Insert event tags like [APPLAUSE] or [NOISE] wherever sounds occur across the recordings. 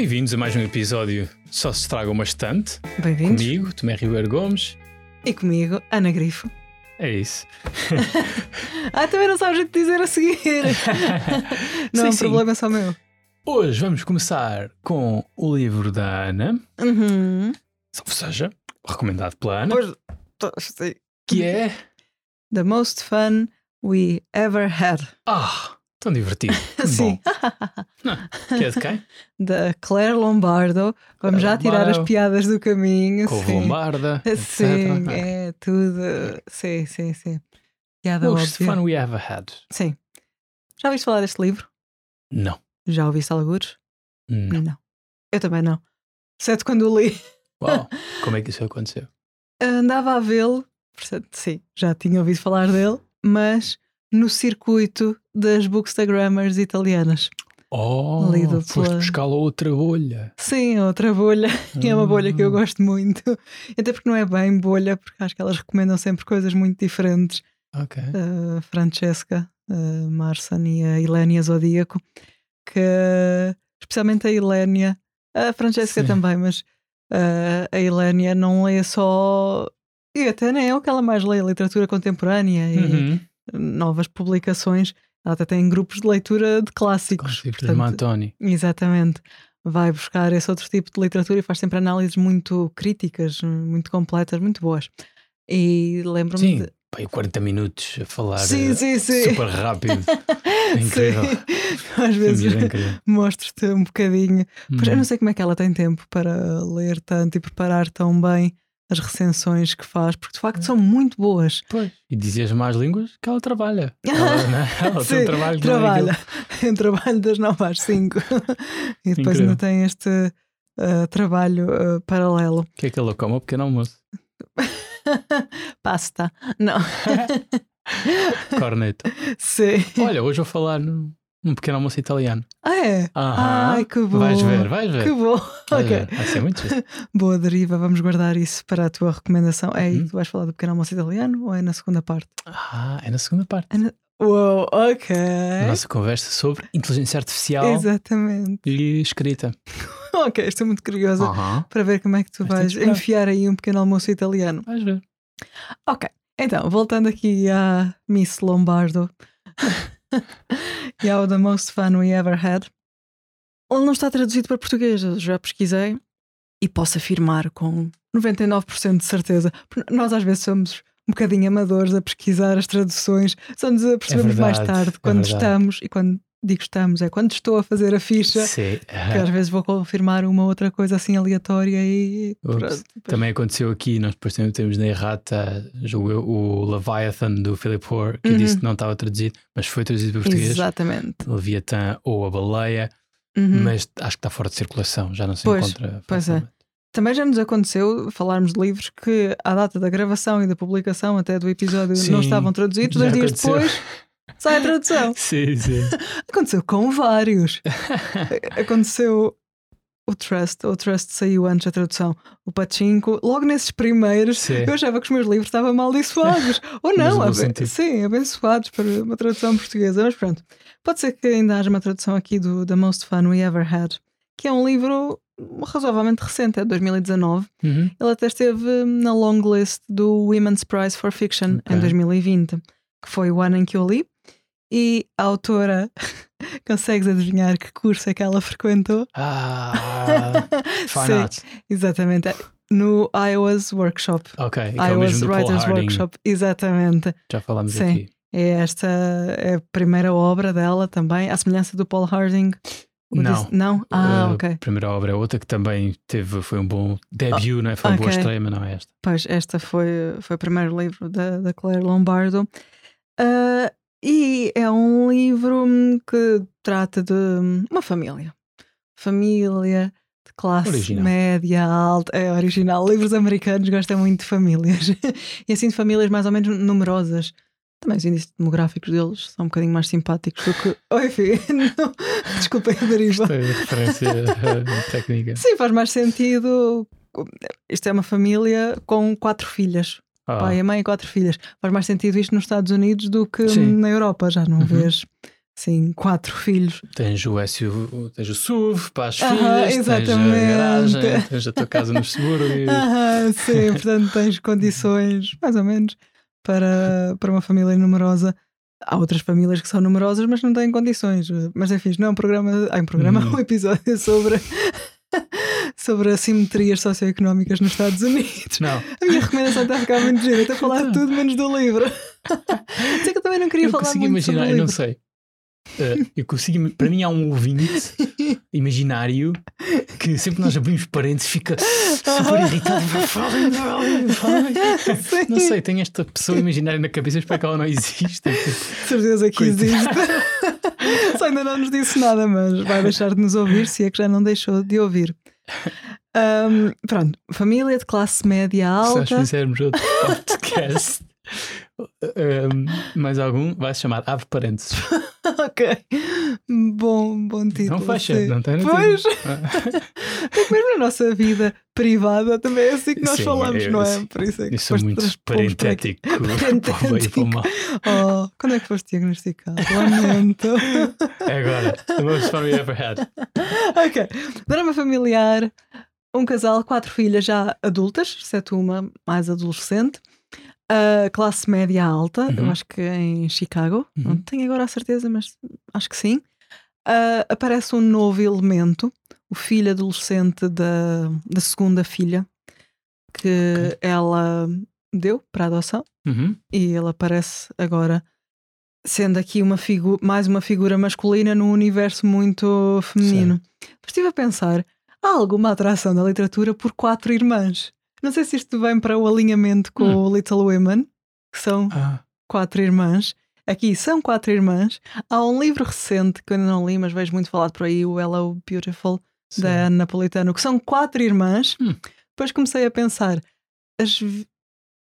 Bem-vindos a mais um episódio Só se estraga uma estante. Bem-vindos. Comigo, Tomé Ribeiro Gomes. E comigo, Ana Grifo. É isso. [LAUGHS] ah, também não sabes o que dizer a seguir. [LAUGHS] não Sim, é um sim. problema só meu. Hoje vamos começar com o livro da Ana, Uhum. ou seja, recomendado pela Ana, sim. que é. The most fun we ever had. Ah, tão divertido. [LAUGHS] Sim. Bom, que é de quem? [LAUGHS] Da Claire Lombardo. Vamos já tirar as Lombardo. piadas do caminho. Com o sim. Lombarda. [LAUGHS] Sim, etc. é tudo. Sim, sim, sim. Piada Most óbvia. fun we ever had. Sim. Já ouviste falar deste livro? Não. Já ouviste algures? Não. Não. Eu também não. Exceto quando o li. Uau, como é que isso aconteceu? andava a vê-lo, portanto, sim, já tinha ouvido falar dele, mas no circuito das bookstagrammers italianas. Oh, Lido foste pela- buscar outra bolha. Sim, outra bolha, e [LAUGHS] é uma bolha que eu Ah. gosto muito. Até porque não é bem bolha, porque acho que elas recomendam sempre coisas muito diferentes. Ok. A Francesca, a Marsan e a Helénia Zodíaco, que especialmente a Helénia, a Francesca Sim. também, mas uh, a Helénia não lê só. E até nem é o que ela mais lê, literatura contemporânea e Uhum. Novas publicações. Ela até tem grupos de leitura de clássicos. Clássicos de Mantoni. Exatamente. Vai buscar esse outro tipo de literatura e faz sempre análises muito críticas, muito completas, muito boas. E lembro-me Sim, de. pai, 40 minutos a falar Sim, eh, sim, sim. super rápido. [LAUGHS] É incrível. [LAUGHS] Às vezes incrível. mostro-te um bocadinho. Pois eu Uhum. não sei como é que ela tem tempo para ler tanto e preparar tão bem as recensões que faz, porque de facto são muito boas. Pois. E dizias mais línguas que ela trabalha. [LAUGHS] Ela, né? ela tem Sim, um trabalho que é trabalha. aquilo. [LAUGHS] um trabalho das 9 às 5. [LAUGHS] e depois Incrível. ainda tem este uh, trabalho uh, paralelo. O que é que ela come ao pequeno almoço? Pasta. Não. Corneta. Sim. Olha, hoje vou falar num, num pequeno almoço italiano. Ah, é? Aham. Ai, que bom. Vais ver, vais ver. Que bom. Vais ok. ver. Vai ser muito. [LAUGHS] Boa deriva, vamos guardar isso para a tua recomendação. É aí Uhum. tu vais falar do pequeno almoço italiano ou é na segunda parte? Ah, é na segunda parte. Uou, ok. A nossa conversa sobre inteligência artificial Exatamente. e escrita. [LAUGHS] Ok, estou muito curiosa Aham. para ver como é que tu vais enfiar aí um pequeno almoço italiano. Vais ver. Ok, então, voltando aqui à Miss Lombardo [LAUGHS] e ao The Most Fun We Ever Had. Ele não está traduzido para português, eu já pesquisei e posso afirmar com 99% de certeza. Nós às vezes somos um bocadinho amadores a pesquisar as traduções, só nos apercebemos mais verdade, tarde é quando verdade. estamos, e quando digo estamos, é quando estou a fazer a ficha. Sim. Que às vezes vou confirmar uma outra coisa assim aleatória e Ups. Também aconteceu aqui, nós depois temos na errata julgo eu, o Leviathan do Philip Hoare, que Uhum. disse que não estava traduzido, mas foi traduzido para português. Exatamente. Leviathan ou a baleia, Uhum. mas acho que está fora de circulação, já não se Pois, encontra. pois é. Também já nos aconteceu falarmos de livros que, à data da gravação e da publicação até do episódio, Sim, não estavam traduzidos. Dois dias aconteceu. depois [LAUGHS] sai a tradução. [LAUGHS] Sim, sim. Aconteceu com vários. [LAUGHS] Aconteceu o Trust. O Trust saiu antes da tradução. O Pachinko, logo nesses primeiros, Sim. eu achava que os meus livros estavam amaldiçoados. [LAUGHS] Ou não, bom abe- sentido. sim, abençoados por uma tradução portuguesa. Mas pronto, pode ser que ainda haja uma tradução aqui do The Most Fun We Ever Had, que é um livro razoavelmente recente, é de 2019. Uhum. Ele até esteve na long list do Women's Prize for Fiction Ok. em 2020, que foi o ano em que eu li. E a autora, [LAUGHS] consegues adivinhar que curso é que ela frequentou? Ah, [LAUGHS] Fine Arts. exatamente. No Iowa's Workshop. Ok, que é o Iowa's Writers. Workshop, exatamente. Já falámos Sim. aqui. É esta é a primeira obra dela também, à semelhança do Paul Harding. Não. Não? Ah, A ok. primeira obra é outra que também teve, foi um bom debut, não é? Foi uma boa estreia, mas não é esta. Pois, esta foi, foi o primeiro livro da, da Claire Lombardo. Ah, e é um livro hum, que trata de hum, uma família. Família de classe Original. média, alta. É original. Livros americanos gostam muito de famílias. [LAUGHS] e assim de famílias mais ou menos numerosas. Também os índices demográficos deles são um bocadinho mais simpáticos do que. [LAUGHS] Filho. [LAUGHS] Não. Desculpem a deriva. Isto é referência eh, técnica. Sim, faz mais sentido. Isto é uma família com quatro filhas. Ah, pai, a mãe e quatro filhas. Faz mais sentido isto nos Estados Unidos do que Sim. na Europa. Já não Uhum. vês sim, quatro filhos. Tens o SUV, tens o SUV para as Aham, filhas, exatamente. tens a garagem, tens a tua casa nos [LAUGHS] subúrbios. Ah, sim, portanto tens condições, mais ou menos, para, para uma família numerosa. Há outras famílias que são numerosas, mas não têm condições. Mas enfim, isto não é um programa, há um programa, Hum. um episódio sobre, sobre assimetrias socioeconómicas nos Estados Unidos. Não, A minha recomendação está a ficar muito gira. Estou a falar Então. tudo menos do livro. [LAUGHS] Sei que eu também não queria eu falar consigo muito imaginar, sobre eu o não livro. sei. Eh, eu consigo, para mim há um ouvinte [LAUGHS] imaginário que sempre nós abrimos parênteses fica super irritado. Falem, falem, falem. Sim. Não sei, tenho esta pessoa imaginária na cabeça, eu espero que ela não exista. De certeza que existe. [LAUGHS] Só ainda não nos disse nada, mas vai deixar de nos ouvir se é que já não deixou de ouvir. Ahm, pronto, família de classe média Se nós alta. fizermos outro podcast, [LAUGHS] ehm, mais algum, vai se chamar Abre Parênteses. [LAUGHS] ok. Bom, bom título. Não fecha, sim. não tem no Pois, título. [LAUGHS] é mesmo na nossa vida privada também é assim que nós Sim, falamos, eu- não é? Por isso é que sou depois muito parentético. [LAUGHS] para o bem para o mal. Oh, quando é que foste diagnosticado? Lamento. É agora. The most fun we ever had. ok. Drama familiar. Um casal, quatro filhas já adultas, exceto uma mais adolescente. A classe média alta, eu Uhum. acho que em Chicago. Não Uhum. tenho agora a certeza, mas acho que sim. Ah, aparece um novo elemento, o filho adolescente da, da segunda filha, que ela deu para adoção Uhum. e ele aparece agora sendo aqui uma mais uma figura masculina num universo muito feminino. Mas estive a pensar, há alguma atração da literatura por quatro irmãs? Não sei se isto vem para o alinhamento com Hum. o Little Women, que são Ah, quatro irmãs. Aqui são quatro irmãs. Há um livro recente que eu ainda não li, mas vejo muito falado por aí, o Hello Beautiful, sim. da Anne Napolitano, que são quatro irmãs. Hum. Depois comecei a pensar, as vi-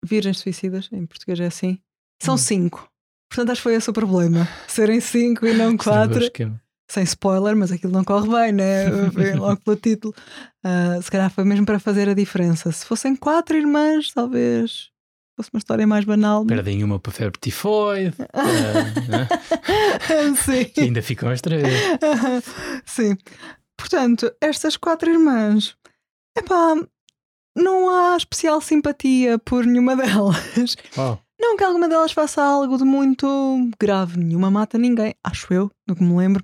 virgens suicidas, em português é assim, são Hum. cinco. Portanto, acho que foi esse o problema. Serem cinco e não Sim, quatro. esquema. Sem spoiler, mas aquilo não corre bem, né? [LAUGHS] Vem logo pelo título. Ah, se calhar foi mesmo para fazer a diferença. Se fossem quatro irmãs, talvez fosse uma história mais banal. Perdem uma para febre tifoide. [LAUGHS] né? Sim. E ainda ficam as três. [LAUGHS] Sim. Portanto, estas quatro irmãs, epá, não há especial simpatia por nenhuma delas. Oh, Não que alguma delas faça algo de muito grave. Nenhuma mata ninguém, acho eu, do que me lembro.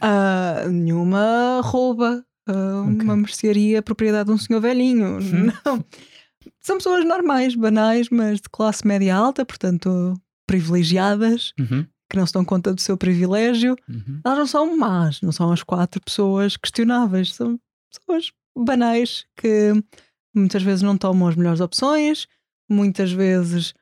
Ah, nenhuma rouba ah, Ok. uma mercearia propriedade de um senhor velhinho. Hum. Não. São pessoas normais, banais, mas de classe média alta, portanto privilegiadas, uhum, que não se dão conta do seu privilégio. uhum. Elas não são más, não são as quatro pessoas questionáveis, são pessoas banais que muitas vezes não tomam as melhores opções, muitas vezes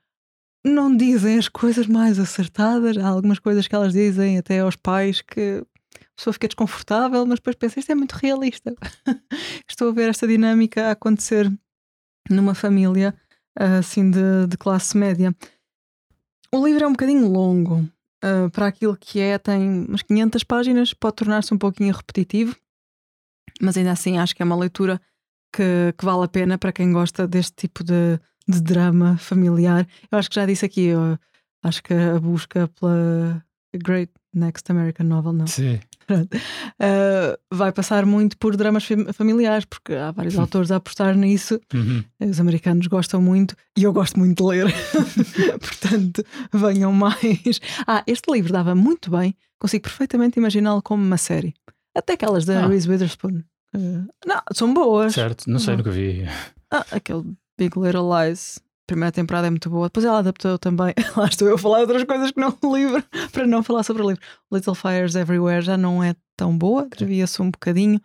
não dizem as coisas mais acertadas. Há algumas coisas que elas dizem até aos pais que a pessoa fica desconfortável, mas depois pensa, isto é muito realista. [LAUGHS] Estou a ver esta dinâmica a acontecer numa família assim de, de classe média. O livro é um bocadinho longo, Uh, para aquilo que é, tem umas 500 páginas, pode tornar-se um pouquinho repetitivo, mas ainda assim acho que é uma leitura que, que vale a pena para quem gosta deste tipo de, de drama familiar. Eu acho que já disse aqui, eu acho que a busca pela Great Next American Novel, não. Sim. [LAUGHS] Uh, vai passar muito por dramas fam- familiares, porque há vários autores a apostar nisso Uhum. os americanos gostam muito e eu gosto muito de ler. [LAUGHS] Portanto, venham mais. Ah, este livro dava muito bem, consigo perfeitamente imaginá-lo como uma série. Até aquelas da Ah. Reese Witherspoon. Uh, não, são boas. Certo, não sei, Uhum. nunca vi. Ah, aquele Big Little Lies. A primeira temporada é muito boa. Depois ela adaptou também. [LAUGHS] Lá estou eu a falar outras coisas que não o livro, [LAUGHS] para não falar sobre o livro. Little Fires Everywhere já não é tão boa, desvia-se um bocadinho.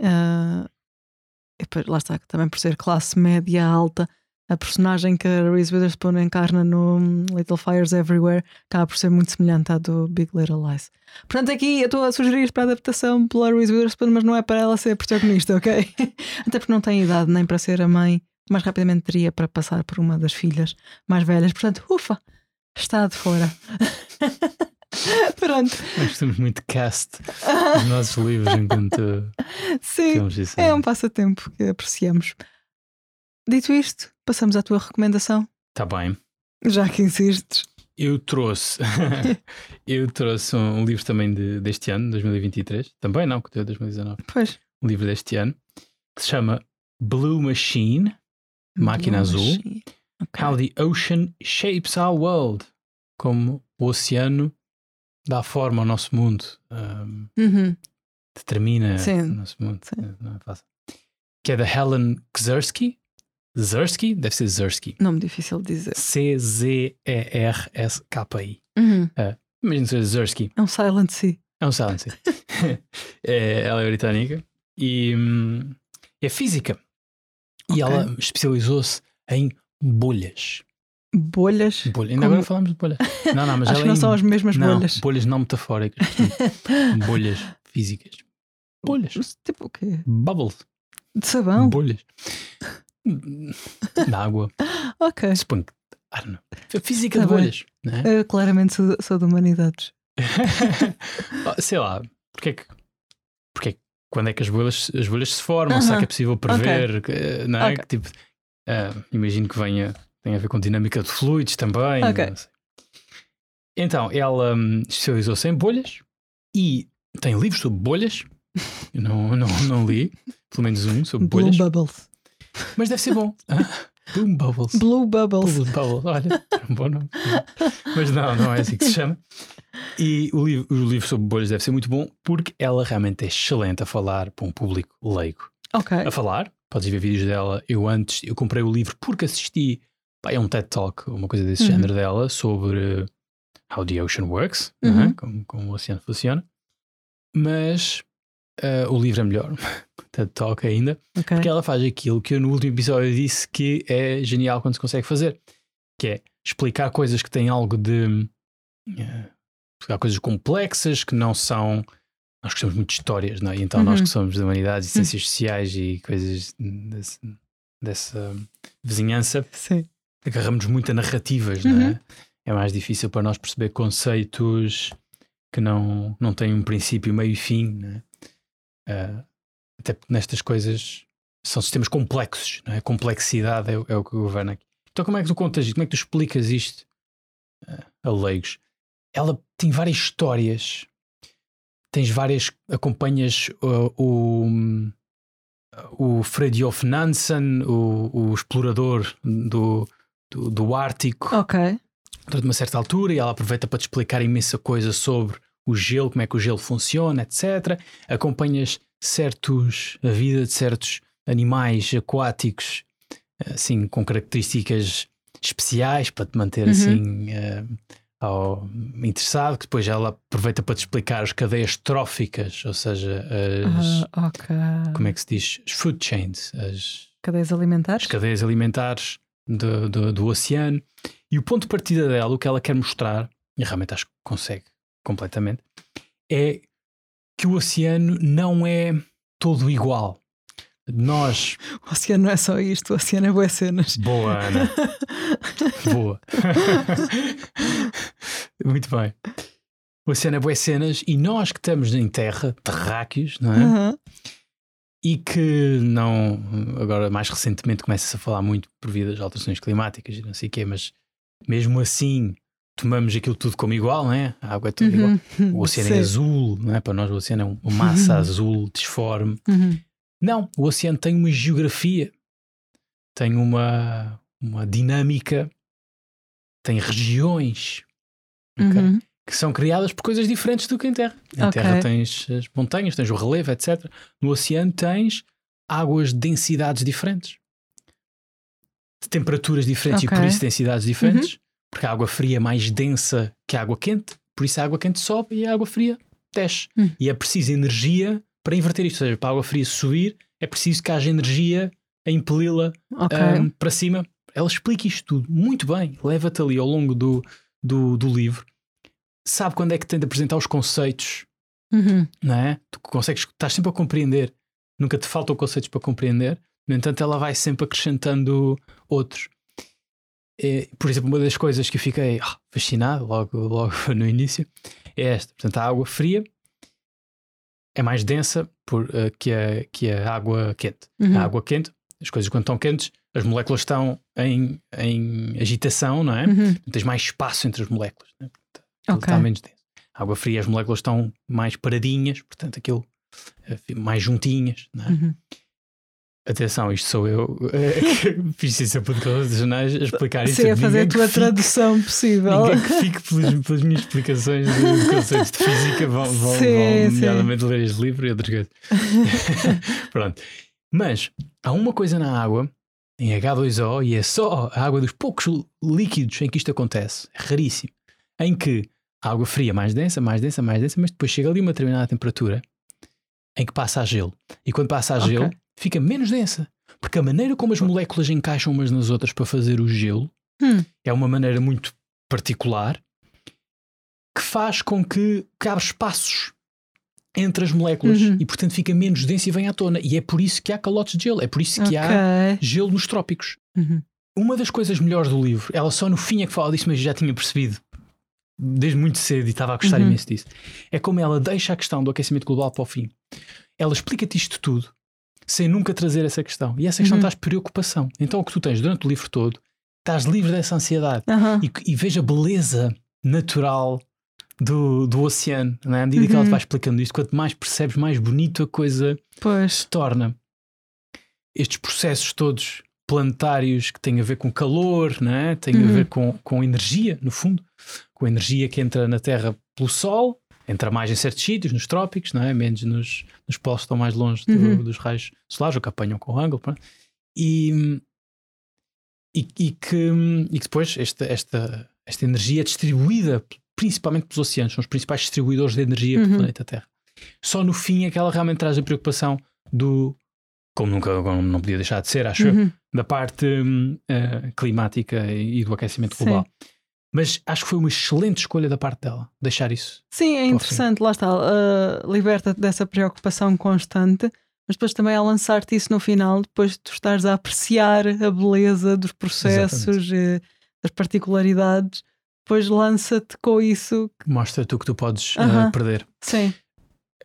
E depois, lá está, também por ser classe média alta, a personagem que a Reese Witherspoon encarna no Little Fires Everywhere acaba por ser muito semelhante à do Big Little Lies. Portanto, aqui eu estou a sugerir para a adaptação pela Reese Witherspoon, mas não é para ela ser protagonista, ok? [LAUGHS] Até porque não tem idade nem para ser a mãe, mais rapidamente teria para passar por uma das filhas mais velhas. Portanto, ufa, está de fora. [LAUGHS] Pronto, Nós gostamos muito cast os nossos livros enquanto sim, é um passatempo que apreciamos. Dito isto, passamos à tua recomendação, Tá bem. já que insistes. eu trouxe [LAUGHS] eu trouxe um livro também de, deste ano, 2023. Também não, que é 2019. Pois. Um livro deste ano que se chama Blue Machine, Máquina Azul. Machine. Ok. How the Ocean Shapes Our World. Como o oceano dá forma ao nosso mundo. um, Uhum. determina Sim, o nosso mundo. sim. Não é fácil. Que é da Helen Kzersky. Zersky? Deve ser Zersky. Nome difícil de dizer. C-Z-E-R-S-K-I. Uhum. Imagina ser Zersky. É um Silent Sea. É um silence. [LAUGHS] [LAUGHS] é, ela é britânica e hum, é física. E Ok. ela especializou-se em bolhas. Bolhas. Bolha. Ainda Como- agora falamos de bolhas. [LAUGHS] Não, não, mas Acho ela que não é são em- as mesmas não, bolhas. bolhas não metafóricas. portanto, [LAUGHS] bolhas físicas. Bolhas. Tipo o quê? Bubbles. De sabão? Bolhas. [LAUGHS] Da água. Ok. Suponho que. Know. A física Tá de bem. bolhas. Não é? Eu claramente sou, sou de humanidades. Ah, Sei lá. Porque é que. Quando é que as bolhas, as bolhas se formam? Será que é possível prever? que, Não é? Ok. Que, tipo, ah, imagino que venha. Tem a ver com dinâmica de fluidos também. Ok. não sei. Então, ela hum, especializou-se em bolhas e tem livros sobre bolhas. Eu não, não, não li, pelo menos um sobre bolhas, mas deve ser bom. [LAUGHS] Boom Bubbles. Blue Bubbles. Blue Bubbles, olha, é um bom nome. Mas não, não é assim que se chama. E o livro, o livro sobre bolhas deve ser muito bom porque ela realmente é excelente a falar para um público leigo. Ok. A falar, podes ver vídeos dela. Eu antes, eu comprei o livro porque assisti pá, é um TED Talk, uma coisa desse Uhum. género dela, sobre how the ocean works, é? Uhum. como, como o oceano funciona. Mas ah, o livro é melhor, [LAUGHS] TED Talk ainda. Ok. Porque ela faz aquilo que eu no último episódio disse que é genial quando se consegue fazer, que é explicar coisas que têm algo de eh, explicar coisas complexas que não são. Nós gostamos muito de histórias, não é? Então nós Uhum. que somos de humanidades e ciências sociais e coisas desse- dessa vizinhança, Sim. agarramos muito a narrativas, não é? É mais difícil para nós perceber conceitos que não, não têm um princípio, meio e fim, não é? Ah, até porque nestas coisas são sistemas complexos, não é? A complexidade é, o- é o que governa aqui. Então, como é que tu contas isto? Como é que tu explicas isto ah, a leigos? Ela tem várias histórias, tens várias. acompanhas ah, o. o Fridtjof Nansen, o, o explorador do, do, do Ártico, Ok. durante uma certa altura, e ela aproveita para te explicar imensa coisa sobre o gelo, como é que o gelo funciona, etc. Acompanhas certos, a vida de certos animais aquáticos, assim, com características especiais para te manter Uhum. assim eh, ao- interessado, que depois ela aproveita para te explicar as cadeias tróficas, ou seja, as, Ah, ok. como é que se diz? As food chains, as, Cadeias alimentares? as cadeias alimentares do, do, do oceano. E o ponto de partida dela, o que ela quer mostrar, e realmente acho que consegue completamente, é que o oceano não é todo igual. Nós. O oceano não é só isto, o oceano é boas cenas. Boa, Ana. [LAUGHS] Boa. [LAUGHS] Muito bem. O oceano é boas cenas e nós que estamos em terra, terráqueos, não é? Aham. e que não, agora mais recentemente começa-se a falar muito por via das alterações climáticas e não sei o quê, mas mesmo assim tomamos aquilo tudo como igual, não é? A água é tudo igual. Uhum. [LAUGHS] O oceano Sim. é azul, não é? Para nós o oceano é uma massa azul, disforme. Uhum. Não, o oceano tem uma geografia, tem uma, uma dinâmica, tem regiões ok? Uhum. que são criadas por coisas diferentes do que em terra. Em Ok. terra tens as montanhas, tens o relevo, etc. No oceano tens águas de densidades diferentes, de temperaturas diferentes Ok. e por isso densidades diferentes, porque a água fria é mais densa que a água quente, por isso a água quente sobe e a água fria desce. Hum. E é preciso energia para inverter isto, ou seja, para a água fria subir, é preciso que haja energia a impeli-la Ok. ahm, para cima. Ela explica isto tudo muito bem, leva-te ali ao longo do, do, do livro. Sabe quando é que tem de apresentar os conceitos, Uhum. não é? Tu consegues, estás sempre a compreender, nunca te faltam conceitos para compreender. No entanto, ela vai sempre acrescentando outros. É, por exemplo, uma das coisas que eu fiquei ah, fascinado logo, [LAUGHS] logo no início é esta. Portanto, a água fria é mais densa por, eh, que, a, que a água quente. Uhum. A água quente, as coisas quando estão quentes as moléculas estão em, em agitação, não é? Uhum. Tens mais espaço entre as moléculas, né? Portanto, Ok. está menos denso. A água fria, as moléculas estão mais paradinhas, portanto, aquilo eh, mais juntinhas, não é? Uhum. Atenção, isto sou eu, eh, [LAUGHS] que fiz isso a podcast de jornais, a explicar isso. Sim, a fazer a tua fique- tradução possível. Ninguém que [LAUGHS] fique pelas, pelas minhas explicações de conceitos de física vão, vão, Sim, vão nomeadamente ler este livro e outras coisas. [LAUGHS] Pronto. Mas há uma coisa na água, em H2O, e é só a água dos poucos líquidos em que isto acontece, é raríssimo, em que a água fria mais densa, mais densa, mais densa, mas depois chega ali uma determinada temperatura em que passa a gelo. E quando passa a Ok. gelo, fica menos densa. Porque a maneira como as moléculas encaixam umas nas outras para fazer o gelo Hum. é uma maneira muito particular que faz com que, que abre espaços entre as moléculas Uhum. e, portanto, fica menos denso e vem à tona. E é por isso que há calotes de gelo, é por isso que há Ok. gelo nos trópicos. Uhum. Uma das coisas melhores do livro, ela só no fim é que fala disso, mas já tinha percebido desde muito cedo e estava a gostar Uhum. imenso disso. É como ela deixa a questão do aquecimento global para o fim. Ela explica-te isto tudo sem nunca trazer essa questão. E essa questão Uhum. traz preocupação. Então o que tu tens durante o livro todo, estás livre dessa ansiedade Aham. e, e veja a beleza natural do, do oceano. Não é? À medida que ela te Uhum. vai explicando isto, quanto mais percebes, mais bonito a coisa Pois. se torna. Estes processos todos planetários que têm a ver com calor, não é? têm a Uhum. ver com, com energia, no fundo, com a energia que entra na Terra pelo Sol, entra mais em certos sítios, nos trópicos, não é? menos nos, nos polos que estão mais longe do- Uhum. dos raios solares, ou que apanham com o ângulo. E, e, e que, e que depois esta, esta, esta energia é distribuída principalmente pelos oceanos, são os principais distribuidores de energia para Uhum. o planeta Terra. Só no fim é que ela realmente traz a preocupação do, como nunca como não podia deixar de ser, acho eu, Uhum. da parte eh, climática e do aquecimento Sim. global. Mas acho que foi uma excelente escolha da parte dela, deixar isso. Sim, é interessante, lá está, uh, liberta-te dessa preocupação constante, mas depois também a lançar-te isso no final, depois de tu estares a apreciar a beleza dos processos, eh, das particularidades, depois lança-te com isso. Mostra-te o que tu podes eh, Aham. perder. Sim,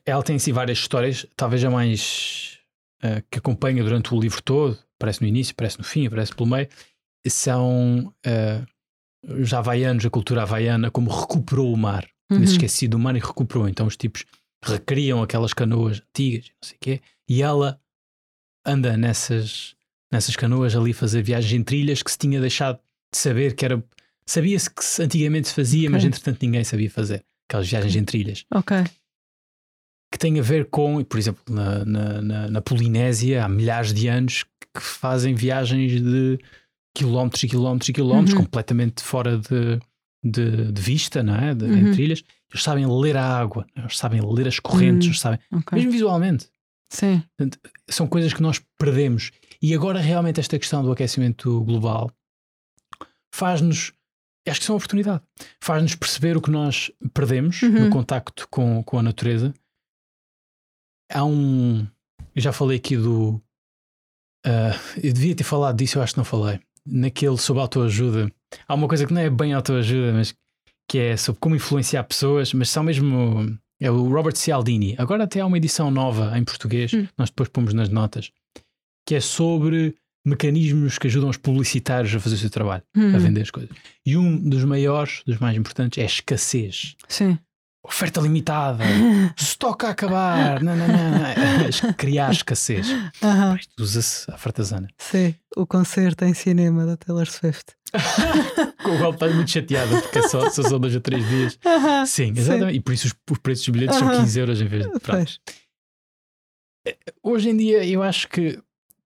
Ela tem em si várias histórias, talvez a mais eh, que acompanha durante o livro todo, aparece no início, aparece no fim, aparece pelo meio, são eh, os havaianos, a cultura havaiana, como recuperou o mar. Uhum. Tinha-se esquecido do mar e recuperou. Então os tipos recriam aquelas canoas antigas, não sei o quê, e ela anda nessas, nessas canoas ali fazer viagens em trilhas que se tinha deixado de saber que era. Sabia-se que antigamente se fazia, mas Ok. entretanto ninguém sabia fazer. Aquelas viagens em trilhas ok. que tem a ver com, por exemplo, na, na, na- na Polinésia, há milhares de anos que fazem viagens de quilómetros e quilómetros e quilómetros, Uhum. completamente fora de, de, de vista, não é? De, Uhum. Em trilhas. Eles sabem ler a água, eles sabem ler as correntes, Hum. eles sabem, ok. mesmo visualmente. Sim, São coisas que nós perdemos. E agora, realmente, esta questão do aquecimento global faz-nos. Acho que isso é uma oportunidade. Faz-nos perceber o que nós perdemos Uhum. no contacto com, com a natureza. Há um. Eu já falei aqui do. ah, eu devia ter falado disso, eu acho que não falei. Naquele sobre autoajuda. Há uma coisa que não é bem autoajuda, mas que é sobre como influenciar pessoas, mas são mesmo. É o Robert Cialdini. Agora até há uma edição nova em português, Hum. nós depois pomos nas notas, que é sobre mecanismos que ajudam os publicitários a fazer o seu trabalho, a Uhum. vender as coisas. E um dos maiores, dos mais importantes, é a escassez. sim. Oferta limitada, [LAUGHS] estoque a acabar, não, não, não, não. criar escassez. Isto usa-se à fartazana. Sim, o concerto em cinema da Taylor Swift. [LAUGHS] Com o qual estás muito chateada, porque é só, só são dois a três dias. Aham, Sim, exatamente. E por isso os, os preços dos bilhetes são Aham. 15 euros em vez de. Pois. Hoje em dia, eu acho que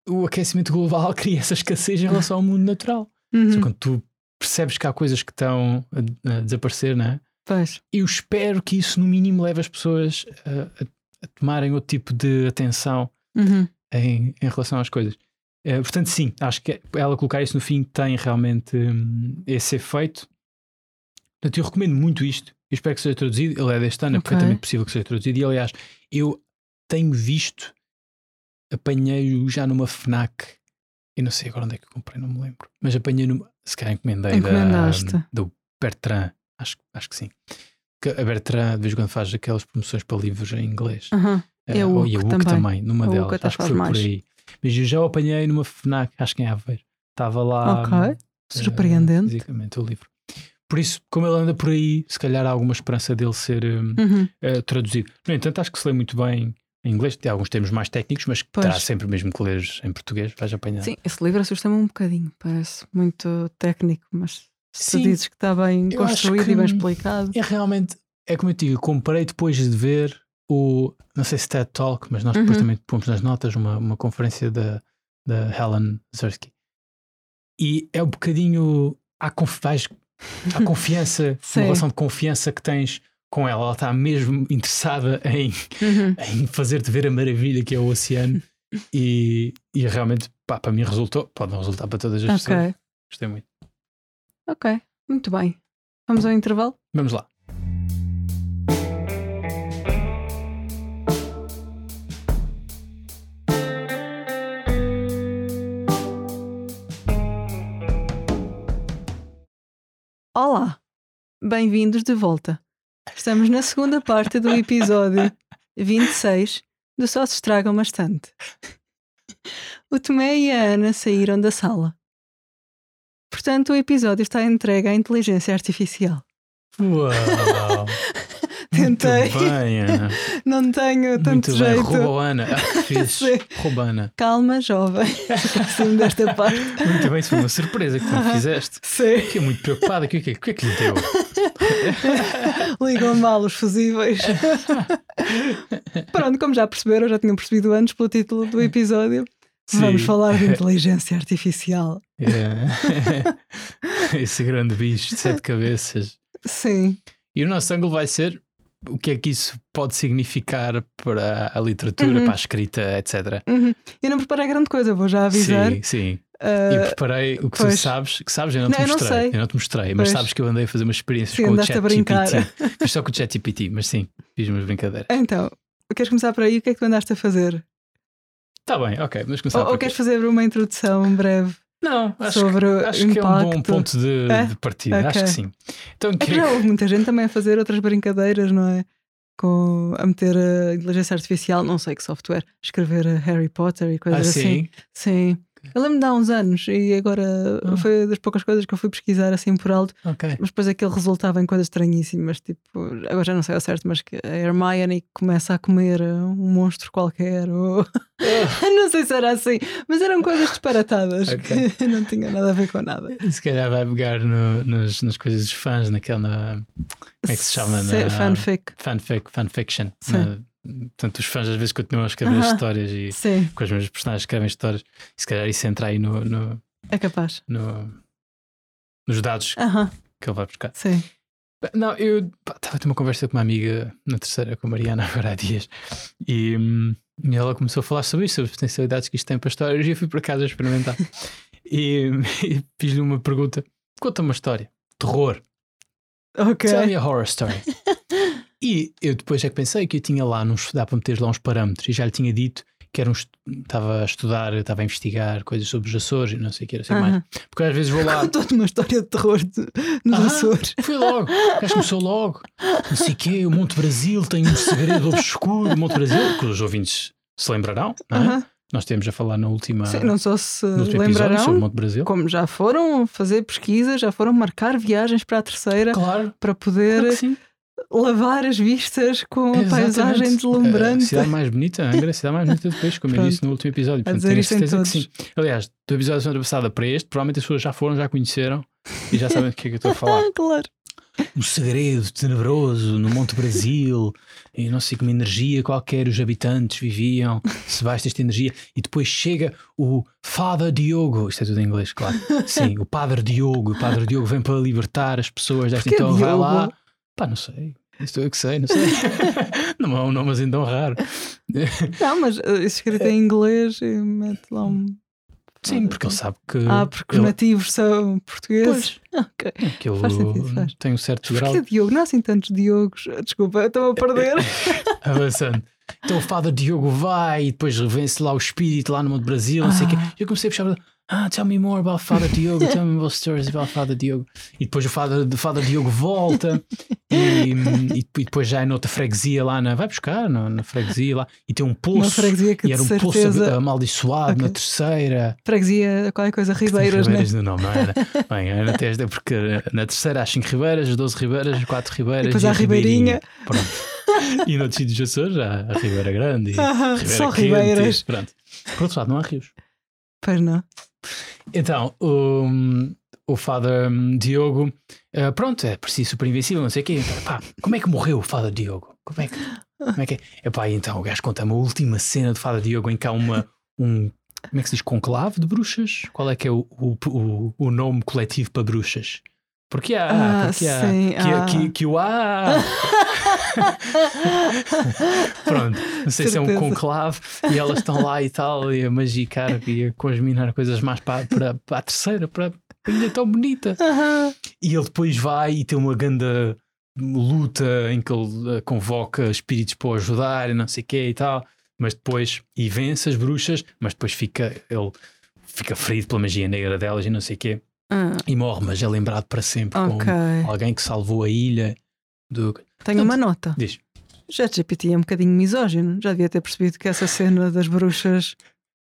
o aquecimento global [LAUGHS] cria essa escassez em relação ao mundo natural. Uhum, Quando tu percebes que há coisas que estão a, a desaparecer, não é? Pois. Eu espero que isso, no mínimo, leve as pessoas a, a- tomarem outro tipo de atenção Uhum. em, em relação às coisas. Eh, portanto, sim, acho que ela colocar isso no fim tem realmente hum, esse efeito. Portanto, eu recomendo muito isto. Eu espero que seja traduzido. Ele é deste ano, é Ok. perfeitamente possível que seja traduzido. E aliás, eu tenho visto, apanhei-o já numa Fnac. Eu não sei agora onde é que eu comprei, não me lembro. Mas apanhei numa. Se calhar encomendei da, do Bertrand. Acho, acho que sim. Que a Bertrand, de vez em quando, faz aquelas promoções para livros em inglês. Aham. Eh, É o e a Wook também. também, numa delas. até Acho que foi mais. por aí. Mas eu já o apanhei numa FNAC, acho que em Aveiro. estava lá. Ok. eh, Surpreendente. fisicamente, o livro. Por isso, como ele anda por aí, se calhar há alguma esperança dele ser hum, Uhum. eh, traduzido. No entanto, acho que se lê muito bem em inglês. Tem alguns termos mais técnicos, mas Pois. terá sempre mesmo que ler em português. Vais apanhar. Sim, esse livro assusta-me um bocadinho. Parece muito técnico, mas se Sim, dizes que está bem construído e bem explicado. É realmente, é como eu digo, comprei depois de ver o, não sei se TED Talk, mas nós Uhum. depois também pomos nas notas uma, uma conferência da, da Helen Zersky. E é um bocadinho, há, conf, há [LAUGHS] confiança, uma relação de confiança que tens com ela. Ela está mesmo interessada em, Uhum. [LAUGHS] em fazer-te ver a maravilha que é o oceano. E, e realmente, pá, para mim resultou, pode não resultar para todas as pessoas. Ok, Gostei muito. Ok, muito bem. Vamos ao intervalo? Vamos lá. Olá, bem-vindos de volta. Estamos na segunda parte do episódio 26 do Só se estragam bastante. O Tomé e a Ana saíram da sala. Portanto, o episódio está entregue à inteligência artificial. Uau! [LAUGHS] Tentei, bem, não tenho tanto Muito bem. jeito. Ah, que fixe. Sim. Roubana. Calma, jovem. [LAUGHS] Esqueci-me desta parte. Muito bem, isso foi uma surpresa que tu me fizeste. Sim. Fiquei muito preocupada. O que, é que- o que é que lhe deu? [LAUGHS] Ligam mal os fusíveis. Pronto, como já perceberam, já tinham percebido antes pelo título do episódio, vamos Sim. falar de [LAUGHS] inteligência artificial. É. [LAUGHS] Esse grande bicho de sete cabeças. Sim, E o nosso ângulo vai ser o que é que isso pode significar para a literatura, Uhum. para a escrita, etc. Uhum. eu não preparei grande coisa, vou já avisar. Sim, sim. Ah, E preparei o que pois. tu sabes, que sabes, eu não te Não, eu não mostrei. Eu não te mostrei, mas Pois. sabes que eu andei a fazer umas experiências Sim, com o andaste a brincar. ChatGPT. [LAUGHS] Fiz só com o ChatGPT, mas sim, fiz umas brincadeiras. Então, queres começar por aí? O que é que tu andaste a fazer? Está bem, ok, vamos começar Ou, ou queres fazer uma introdução breve Não, acho, sobre que, acho que é um bom ponto de, É? de partida, acho Ok. que sim. Então, É que que- já houve muita gente também a fazer outras brincadeiras, não é? Com, a meter a inteligência artificial, não sei que software, escrever a Harry Potter e coisas ah, assim. sim. Sim. Eu lembro de há uns anos e agora Ah. foi das poucas coisas que eu fui pesquisar assim por alto, Ok. mas depois aquilo resultava em coisas estranhíssimas, tipo, agora já não sei ao certo, mas que a Hermione começa a comer um monstro qualquer, ou [LAUGHS] não sei se era assim, mas eram coisas disparatadas Ok. que [LAUGHS] não tinham nada a ver com nada. Se calhar vai pegar no- nas, nas coisas dos fãs, naquela. Como é que se chama? Se- Na- Fanfic. Fanfic, fanfiction. Sim. Na- portanto, os fãs às vezes continuam a escrever Aham. histórias e Sim, com as mesmas personagens escrevem histórias. E se calhar isso entra aí no, no, é capaz. no- nos dados que ele vai buscar. sim. Não, eu estava a ter uma conversa com uma amiga na terceira, com a Mariana, [LAUGHS] agora há dias, e, hum, e ela começou a falar sobre isso, sobre as potencialidades que isto tem para histórias, e eu fui para casa experimentar. [LAUGHS] e, e fiz-lhe uma pergunta: conta uma história, terror, Ok. tell me a horror story. [LAUGHS] e eu depois é que pensei que eu tinha lá, nos, dá para meter lá uns parâmetros, e já lhe tinha dito que era um, estava a estudar, estava a investigar coisas sobre os Açores e não sei o que era assim mais. Aham. Porque às vezes vou lá. [LAUGHS] Contou-te uma história de terror de- nos Ah, Açores. Foi logo, o gajo começou logo. Não sei o quê, o Monte Brasil tem um segredo obscuro. O Monte Brasil, que os ouvintes se lembrarão, não é? Aham. Nós temos a falar na última, Sim, não só se no último episódio sobre o lembrarão, Monte Brasil. como já foram fazer pesquisa, já foram marcar viagens para a terceira Claro, para claro poder que sim. Lavar as vistas com a Exatamente. paisagem A deslumbrante. cidade mais bonita, Angra, a cidade mais bonita do país, como eu Pronto. disse no último episódio. A Portanto, dizer tenho a isto em certeza que todos. sim. Aliás, do episódio da semana passada para este, provavelmente as pessoas já foram, já conheceram e já sabem do que é que eu estou a [LAUGHS] falar. Ah, claro. um segredo tenebroso no Monte Brasil e não sei como energia qualquer os habitantes viviam debaixo desta energia e depois chega o Father Diogo isto é tudo em inglês, claro [LAUGHS] sim, o Padre Diogo o Padre Diogo vem para libertar as pessoas desta então vai lá pá, não sei isto eu que sei, não sei [LAUGHS] não é um nome assim tão raro Não, mas isso escrito em inglês e mete lá um. sim, porque ele sabe que Ah, porque os ele, nativos são portugueses. Ok. que ele faz sentido, faz. tem um certo grau Porquê Diogo? Não há assim tantos Diogos. Desculpa, eu estou a perder. [LAUGHS] avançando. Então o Father Diogo vai e depois vence lá o espírito lá no Monte Brasil, não sei o quê. Ah. Eu comecei a puxar. Ah, tell me more about Father Diogo, tell me more stories about Father Diogo. E depois o Father, o Father Diogo volta e, e, depois já é noutra freguesia lá na. Vai buscar na, na freguesia lá e tem um poço. E era um certeza... poço amaldiçoado okay. na terceira. Freguesia, qualquer coisa, Ribeiras, Ribeiras né? nome, não era? Bem, era até porque na terceira há 5 Ribeiras, as 12 Ribeiras, as 4 Ribeiras. E depois há a Ribeirinha. Pronto. e noutros sítios Açores há a Ribeira Grande. E [LAUGHS] uh -huh, Ribeira só Quente, Ribeiras. E, pronto. Por outro lado, não há rios. Pois não. Então, o, o Father Diogo, uh, pronto, é preciso super invencível, não sei o quê. Então, pá, como é que morreu o Father Diogo? Como é que, como é, que é? Epá, então o gajo conta uma última cena do Father Diogo em que há uma, um, como é que se diz, conclave de bruxas? Qual é que é o, o, o, o nome coletivo para bruxas? Porque há, Ah, porque há, sim, que, ah. que, que o há. [LAUGHS] Pronto, não sei se é um Certeza. conclave e elas estão lá e tal, e a magicar e a cosminar coisas mais para, para, para a terceira, para a ilha tão bonita. Aham. E ele depois vai e tem uma grande luta em que ele eh, convoca espíritos para o ajudar e não sei o quê e tal, mas depois, e vence as bruxas, mas depois fica, ele fica ferido pela magia negra delas e não sei o quê, Ah, e morre, mas é lembrado para sempre ok. como alguém que salvou a ilha do. Tenho uma nota. Diz. ChatGPT é um bocadinho misógino. Já devia ter percebido que essa cena das bruxas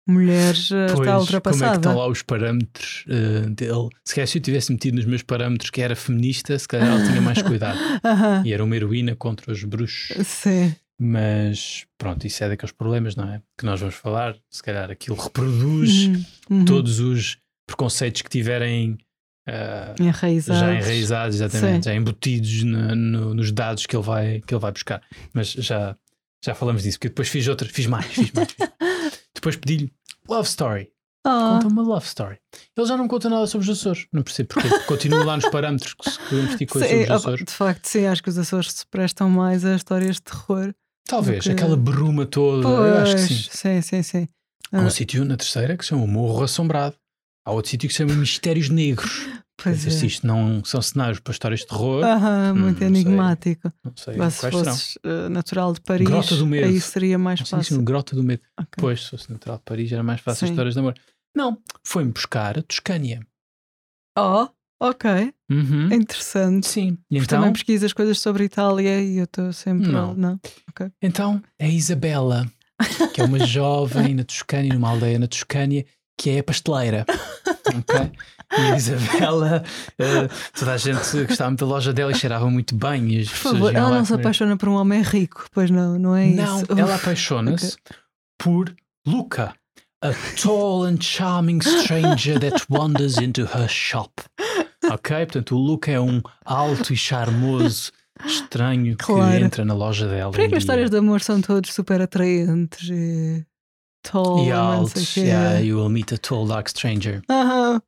mulheres eh, Pois, está como é que ultrapassada. estão lá os parâmetros eh, dele? Se calhar se eu tivesse metido nos meus parâmetros que era feminista, se calhar ela tinha mais cuidado. [LAUGHS] Aham. E era uma heroína contra os bruxos. Sim. Mas pronto, isso é daqueles problemas, não é? Que nós vamos falar. Se calhar aquilo reproduz Uhum, uhum. todos os preconceitos que tiverem ah, enraizados. já enraizados, exatamente, Sim. já embutidos na- no- nos dados que ele vai, que ele vai buscar. Mas já, já falamos disso, porque depois fiz outra, fiz mais, fiz mais. fiz mais. [LAUGHS] depois pedi-lhe Love Story. Ah, Conta uma love story. Ele já não conta nada sobre os Açores. Não percebo porque. Continua lá nos parâmetros que se que eu investi coisas sobre os opa, Açores. de facto, sim, acho que os Açores se prestam mais a histórias de terror. Talvez, que- aquela bruma toda. Eu acho que sim. Pois, sim, sim, sim. Há um Ah. sítio na terceira que se chama Morro Assombrado. Há outro sítio que se chama Mistérios Negros. [LAUGHS] Pois dizer, se é. isto não são cenários para histórias de terror, Aham, Hum, muito não sei. enigmático. não sei Mas se quais serão. fosses eh, natural de Paris, Grota do Medo. aí seria mais Não sei fácil. no Grota do Medo. Ok. Pois, se fosse natural de Paris era mais fácil Sim. histórias de amor. Não, foi-me buscar a Toscânia. Oh, ok, Uhum. interessante. Sim. E então, Também pesquisas coisas sobre Itália e eu estou sempre. Não. não. então é a Isabela, que é uma [LAUGHS] jovem na Toscânia, numa aldeia na Toscânia, que é pasteleira. [LAUGHS] ok? E a Isabela, eh, toda a gente gostava muito da loja dela e cheirava muito bem. E as Por favor, ela não se apaixona por um homem rico, pois não, não é Não, isso. ela Uf, apaixona-se por Luca, a tall and charming stranger that wanders into her shop. Ok? Portanto, o Luca é um alto e charmoso estranho que Claro. entra na loja dela. Por que e- as histórias de amor são todos super atraentes e tall, e não sei quê? yeah, you will meet a tall dark stranger. Aham,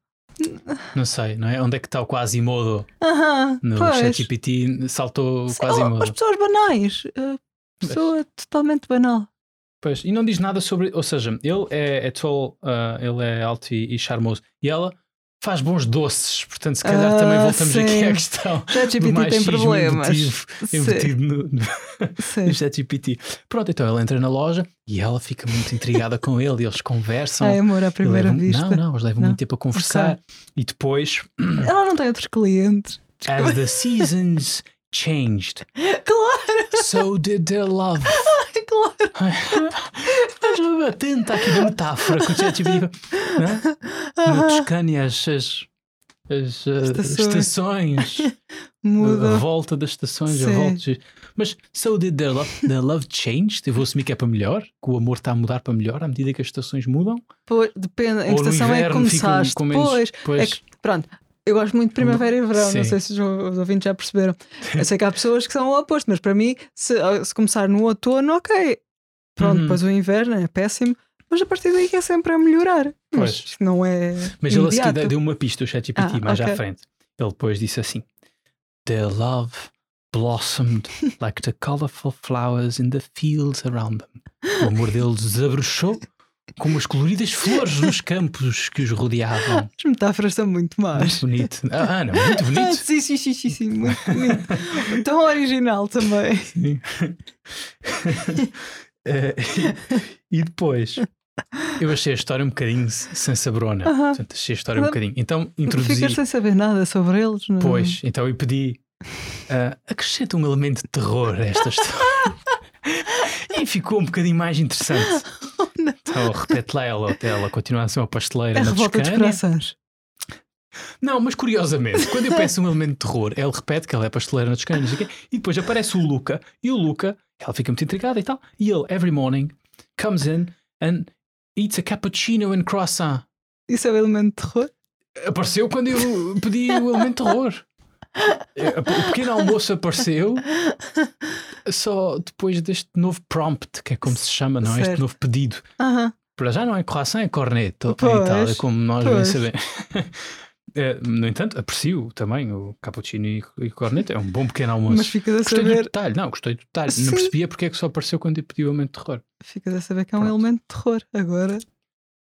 Não sei, não é? Onde é que está o Quasimodo? aham, No pois. ChatGPT saltou o Sim, Quasimodo. oh, as pessoas banais. eh, Pessoa totalmente banal. Pois, e não diz nada sobre. Ou seja, ele é, é tall, ah, ele é alto e, e charmoso. E ela faz bons doces. Portanto, se calhar Ah, também voltamos sim. aqui à questão. [LAUGHS] do ChatGPT tem machismo problemas. embutido, embutido no, no, [LAUGHS] [LAUGHS] no ChatGPT. Pronto, então ela entra na loja e ela fica muito intrigada com ele. E eles conversam. Ai, amor à primeira levam- vista. Não, não, eles levam Não? muito tempo a conversar. E depois, Ela não tem outros clientes. as the seasons changed, [LAUGHS] Claro, so did their love. [LAUGHS] claro. Estás atento aqui na metáfora que o ChatGPT. não é? Na Aham. Toscânia, as, as, as, uh, Estações. estações, [LAUGHS] a, a Muda. volta das estações, a Sim. volta. de- Mas so did their love, their love changed? Eu vou assumir que é para melhor, que o amor está a mudar para melhor à medida que as estações mudam? Pois, depende. No estação é que começaste? com menos. Pois, pois, é que, pronto. Eu gosto muito de primavera e verão, Sim. não sei se os, ouvintes já perceberam. [LAUGHS] Eu sei que há pessoas que são o oposto, mas para mim, se, se começar no outono, ok. Pronto, Uhum. depois o inverno é péssimo, mas a partir daí é sempre a melhorar. Mas Pois. não é. Mas ele a seguir deu- uma pista, o ChatGPT, Ah, mais à ok. frente. Ele depois disse assim: Their love blossomed like the colorful flowers in the fields around them. O amor deles desabrochou como as coloridas flores nos campos que os rodeavam. As metáforas são muito más. Muito bonito. Ah, Ana, muito Ah, bonito. sim, sim, sim, sim, sim, muito bonito. Tão original também. Sim. [LAUGHS] Eh, e, e depois, eu achei a história um bocadinho sem sabrona. Aham. Portanto, achei a história um bocadinho. Então introduzi. Ficas sem saber nada sobre eles. Não? é? Pois, então eu pedi. ah, acrescenta um elemento de terror a esta história. [LAUGHS] e ficou um bocadinho mais interessante. Então repete lá ela, ela continua a ser uma pasteleira a na revolta dos Toscânia. corações. Não, mas curiosamente, quando eu peço um elemento de terror, ele repete que ela é pasteleira na quê, e depois aparece o Luca, e o Luca, ela fica muito intrigada e tal, e ele, every morning, comes in and eats a cappuccino and croissant. Isso é o elemento de terror? Apareceu quando eu pedi o elemento de terror. É, O pequeno almoço apareceu só depois deste novo prompt, que é como se chama, não é? Este novo pedido. Aham. Para já não é croissant, é corneto em Pois, Itália, como nós bem pois. sabemos. Eh, [LAUGHS] no entanto, aprecio também o cappuccino e, e corneto, é um bom pequeno almoço. Mas ficas a Gostei do saber, detalhe, não, gostei do detalhe. Sim. Não percebia porque é que só apareceu quando eu pedi o elemento de terror. ficas a saber que é um Pronto. elemento de terror. Agora,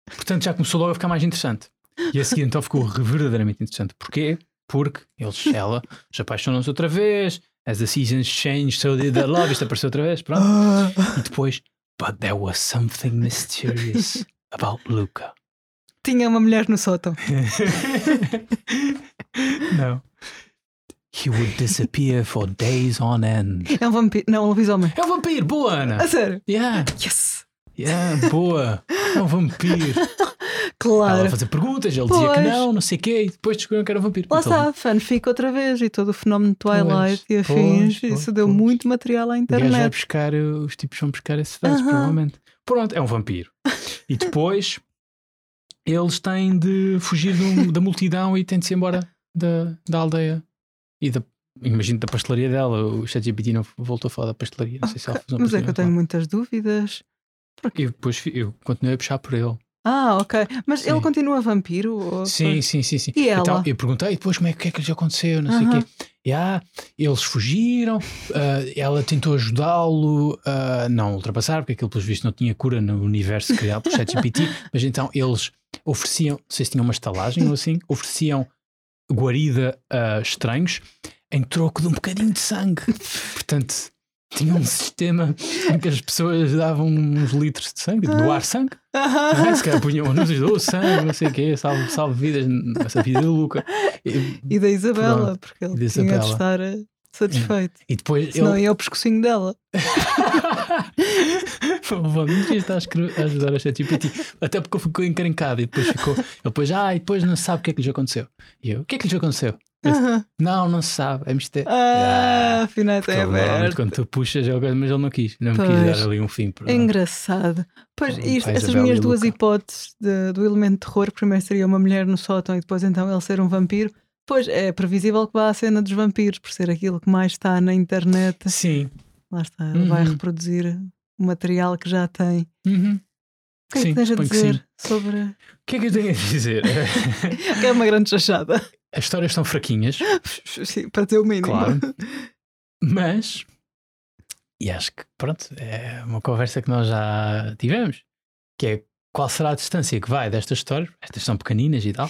Portanto, já começou logo a ficar mais interessante. E a seguir, então, ficou verdadeiramente interessante. Porquê? Porque eles, ela, se apaixonam-se outra vez. As the seasons change, so did the love. Isto apareceu outra vez, pronto. [LAUGHS] E depois, but there was something mysterious about Luca. tinha uma mulher no sótão. [LAUGHS] não. He would disappear for days on end. É um vampiro. Não, um lobisomem. É um vampiro, boa, Ana. A sério? Yeah, Yes! Yeah, boa. [LAUGHS] É um vampiro. Ela Claro. a fazer perguntas, ele dizia que Pois. não, não sei o quê, e depois descobriram que era um vampiro. Lá Então, está, fanfic outra vez e todo o fenómeno de Twilight Pois, e afins. pois, isso pois, deu pois. muito material à gajo vai internet. buscar, uh, os tipos vão buscar esses dados, Aham. provavelmente. Pronto, é um vampiro. E depois eles têm de fugir do- da multidão e têm de se embora da, da aldeia. E da, imagino da pastelaria dela. O ChatGPT não voltou a falar da pastelaria. Não sei se ela fez uma Mas é que eu tenho muitas dúvidas. Não. E depois eu continuei a puxar por ele. Ah, ok. Mas Sim. ele continua vampiro? ou- Sim, sim, sim, sim. E ela? Então, eu perguntei depois como é que é que lhes aconteceu, não sei o quê. E, ah, eles fugiram, ah, ela tentou ajudá-lo a não ultrapassar, porque aquilo, pelos vistos, não tinha cura no universo criado por ChatGPT. [LAUGHS] mas então eles ofereciam, não sei se tinham uma estalagem ou assim, ofereciam guarida a estranhos em troco de um bocadinho de sangue. [LAUGHS] Portanto, tinha um sistema em que as pessoas davam uns litros de sangue, doar sangue. É? Se calhar punham anúncios, oh, sangue, não sei o quê, salve, salve vidas, essa vida do Luca. E, E da Isabela, Pronto. porque ele tinha de estar eh, satisfeito. e depois Senão ele. ia ao pescocinho dela. [LAUGHS] Vou não está a, ajudar a ChatGPT. Até porque ficou encrencado e depois ficou. Ele depois, ah, e depois não sabe o que é que lhes aconteceu. E eu, o que é que lhes aconteceu? Aham. não, não se sabe, é mistério. Ah, afinal é Provavelmente aberto. Quando tu puxas, é coisa, mas ele não quis, não me quis Pois. dar ali um fim. para- É engraçado. Pois, Pai, isto, essas minhas duas hipóteses de- do elemento de terror, primeiro seria uma mulher no sótão e depois então ele ser um vampiro, pois é previsível que vá à cena dos vampiros, por ser aquilo que mais está na internet. Sim. Lá está, ele vai Uhum. reproduzir o material que já tem. Uhum. O que é Sim, que tens a dizer sobre. O que é que eu tenho a dizer? [LAUGHS] é uma grande chachada. As histórias são fraquinhas, [LAUGHS] Sim, para ter o mínimo. claro, [LAUGHS] mas. E acho que, pronto, é uma conversa que nós já tivemos, que é qual será a distância que vai destas histórias, estas são pequeninas e tal,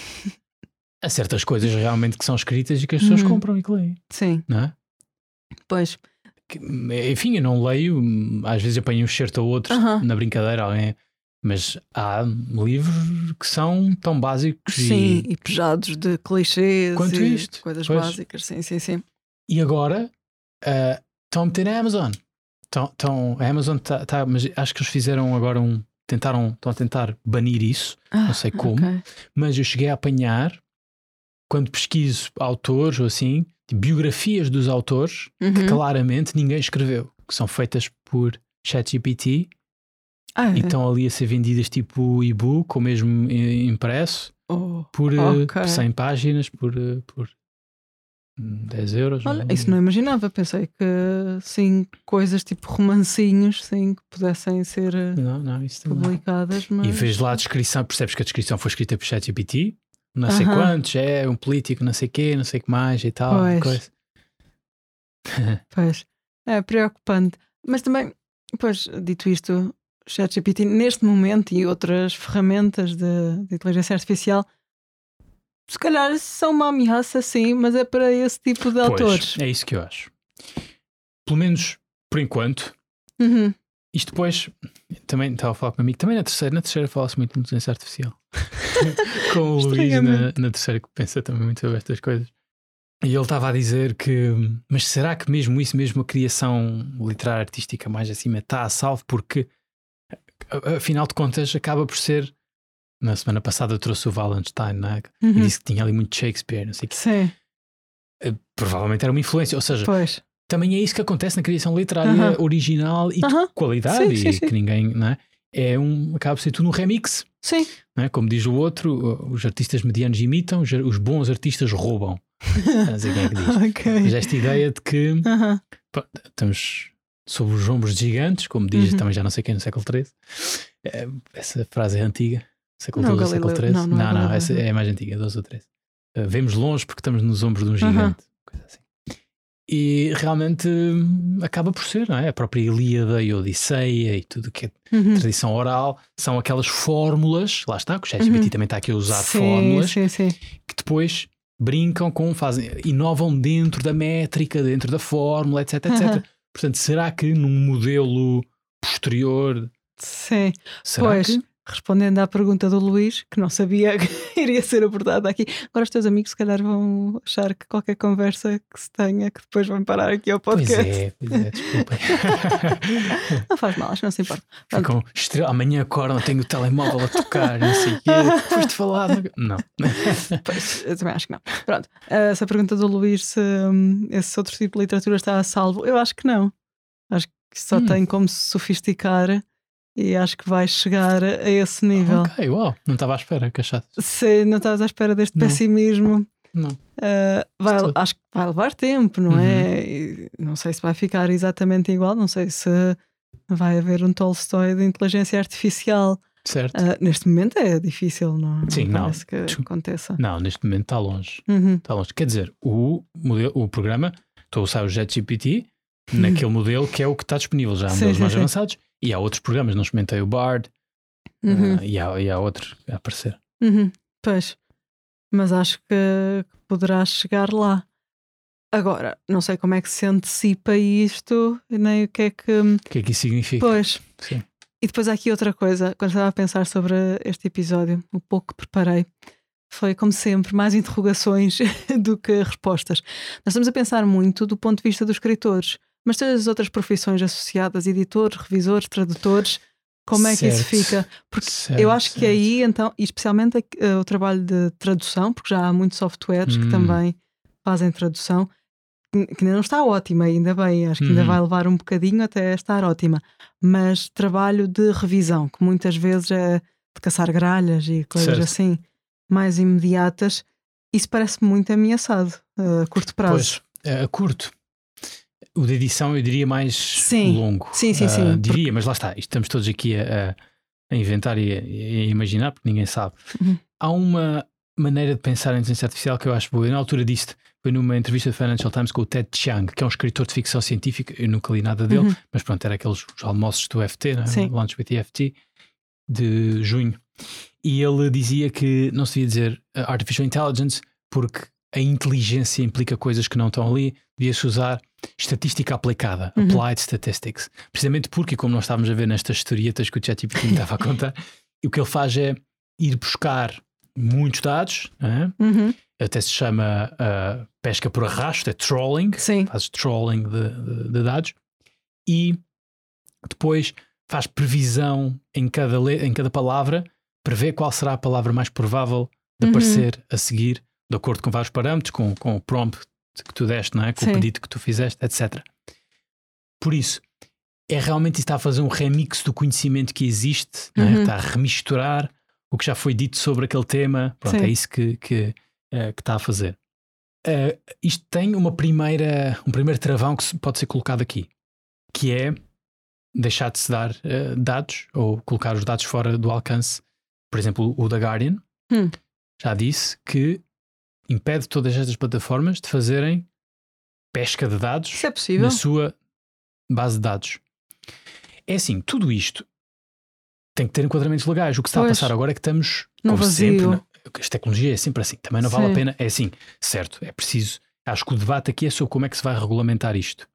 a certas coisas realmente que são escritas e que as pessoas Uhum. compram e que leem, Sim, não é? pois. Que, enfim, eu não leio, às vezes apanho um certo ou outro Aham. na brincadeira, alguém. Mas há livros que são tão básicos Sim, e, e pesados de clichês Quanto e isto, coisas pois. básicas. Sim, sim, sim. e agora ah, estão a meter na Amazon. Estão, estão- a Amazon está, tá, mas acho que eles fizeram agora um. Tentaram, estão a tentar banir isso, não sei como, Ok. mas eu cheguei a apanhar quando pesquiso autores ou assim, de biografias dos autores que Uhum. claramente ninguém escreveu, que são feitas por ChatGPT Ah, é? e estão ali a ser vendidas tipo e-book ou mesmo impresso Oh, por eh, Ok. 100 páginas por, eh, por hum, 10 euros. Olha, ou- isso não imaginava. Pensei que sim, coisas tipo romancinhos, sim, que pudessem ser eh, Não, não, publicadas, mas. E vês lá a descrição, percebes que a descrição foi escrita por ChatGPT, não sei Aham. quantos, é um político, não sei quê, não sei o que mais e tal. Pois. Coisa. [LAUGHS] Pois, é preocupante. Mas também, pois, dito isto, ChatGPT neste momento e outras ferramentas de, de inteligência artificial, se calhar são uma ameaça, sim, mas é para esse tipo de autores. Pois, é isso que eu acho. Pelo menos por enquanto, Uhum. isto depois, também estava a falar com um amigo, também na terceira, na terceira fala-se muito de inteligência artificial. [LAUGHS] com o Luís na, na terceira, que pensa também muito sobre estas coisas. E ele estava a dizer que, mas será que mesmo isso, mesmo a criação literária artística mais acima, está a salvo? Porque, afinal de contas, acaba por ser. Na semana passada trouxe o Wallenstein né? uhum. e disse que tinha ali muito Shakespeare, não sei o que. Sim. Eh, provavelmente era uma influência, ou seja, pois. também é isso que acontece na criação literária original e de qualidade, sim, sim, sim. que ninguém, não é? um, acaba por ser tudo um remix. Sim. É? Como diz o outro, os artistas medianos imitam, os bons artistas roubam. [LAUGHS] Não sei quem é que diz. okay. Mas esta ideia de que estamos sob os ombros de gigantes, como diz uh uhum. também já não sei quem no século XIII. É, essa frase é antiga. Século XII, século XIII. Não, não, não, é não essa é mais antiga, 12 ou 13. Uh, vemos longe porque estamos nos ombros de um gigante. Uh -huh. Coisa assim. E realmente hum, acaba por ser, não é? A própria Ilíada e Odisseia e tudo que é uhum. tradição oral são aquelas fórmulas, lá está, que o ChatGPT uhum. também está aqui a usar sim, fórmulas sim, sim. que depois brincam com, fazem, inovam dentro da métrica, dentro da fórmula, etc, etc. Uhum. Portanto, será que num modelo posterior. Sim, será pois. Que respondendo à pergunta do Luís, que não sabia [LAUGHS] que iria ser abordada aqui. Agora os teus amigos se calhar vão achar que qualquer conversa que se tenha, que depois vão parar aqui ao podcast. Pois é, pois é, desculpem. [LAUGHS] não faz mal, acho que não se importa. Ficam, estrela, amanhã acordam, tenho o telemóvel a tocar, não sei o quê, depois de falar. Não. [LAUGHS] Pois, eu também acho que não. Pronto, essa pergunta do Luís, se um, esse outro tipo de literatura está a salvo, eu acho que não. Acho que só hum. tem como se sofisticar e acho que vai chegar a esse nível. Ok, uau, não estava à espera, achaste? Se não estavas à espera deste não. pessimismo. Não. Uh, vai, acho que vai levar tempo, não é? uhum. é? E não sei se vai ficar exatamente igual, não sei se vai haver um Tolstói de inteligência artificial. Certo. Uh, neste momento é difícil, não, Sim, não parece que aconteça. Não, neste momento está longe. Uhum. Está longe. Quer dizer, o, modelo, o programa, estou a usar o JetGPT [LAUGHS] naquele modelo que é o que está disponível já, há modelos sim, mais sim. avançados e há outros programas, não experimentei o Bard uhum. uh, e, há, e há outros a aparecer. Uhum. Pois, mas acho que poderá chegar lá. Agora, não sei como é que se antecipa isto, nem o que é que. O que é que isso significa? Pois. Sim. E depois há aqui outra coisa, quando estava a pensar sobre este episódio, o pouco que preparei, foi, como sempre, mais interrogações [LAUGHS] do que respostas. Nós estamos a pensar muito do ponto de vista dos escritores. Mas todas as outras profissões associadas, editores, revisores, tradutores, como é certo, que isso fica? Porque certo, eu acho certo. que aí, então, e especialmente uh, o trabalho de tradução, porque já há muitos softwares hum. que também fazem tradução, que ainda não está ótima, ainda bem, acho que ainda hum. vai levar um bocadinho até estar ótima. Mas trabalho de revisão, que muitas vezes é de caçar gralhas e coisas assim mais imediatas, isso parece muito ameaçado uh, a curto prazo. Pois, a curto o de edição eu diria mais sim. longo. Sim, sim, sim. Uh, diria, porque... mas lá está, estamos todos aqui a, a inventar e a, a, imaginar, porque ninguém sabe. Uhum. Há uma maneira de pensar em inteligência artificial que eu acho boa. Eu, na altura disse foi numa entrevista do Financial Times com o Ted Chiang, que é um escritor de ficção científica. Eu nunca li nada dele, uhum. mas pronto, era aqueles almoços do FT, né? Launch with FT, de junho. E ele dizia que não se devia dizer uh, Artificial Intelligence porque a inteligência implica coisas que não estão ali, devia-se usar estatística aplicada, uhum. applied statistics. Precisamente porque, como nós estávamos a ver nestas historietas que o ChatGPT me estava a contar, [LAUGHS] o que ele faz é ir buscar muitos dados, é? uhum. até se chama uh, pesca por arrasto, é trolling, Sim. faz trolling de, de, de, dados, e depois faz previsão em cada, em cada palavra, prevê qual será a palavra mais provável de uhum. aparecer a seguir de acordo com vários parâmetros, com, com o prompt que tu deste, não é? com Sim. o pedido que tu fizeste, etc. Por isso, é realmente está a fazer um remix do conhecimento que existe, é? uhum. é? está a remisturar o que já foi dito sobre aquele tema. Pronto, Sim. é isso que, que, uh, que, está a fazer. Uh, isto tem uma primeira, um primeiro travão que pode ser colocado aqui, que é deixar de se dar uh, dados ou colocar os dados fora do alcance. Por exemplo, o da Guardian hum. já disse que impede todas estas plataformas de fazerem pesca de dados é na sua base de dados. É assim, tudo isto tem que ter enquadramentos legais. O que está pois. a passar agora é que estamos, no como vazio. sempre, as tecnologias é sempre assim, também não vale Sim. a pena. É assim, certo, é preciso. Acho que o debate aqui é sobre como é que se vai regulamentar isto.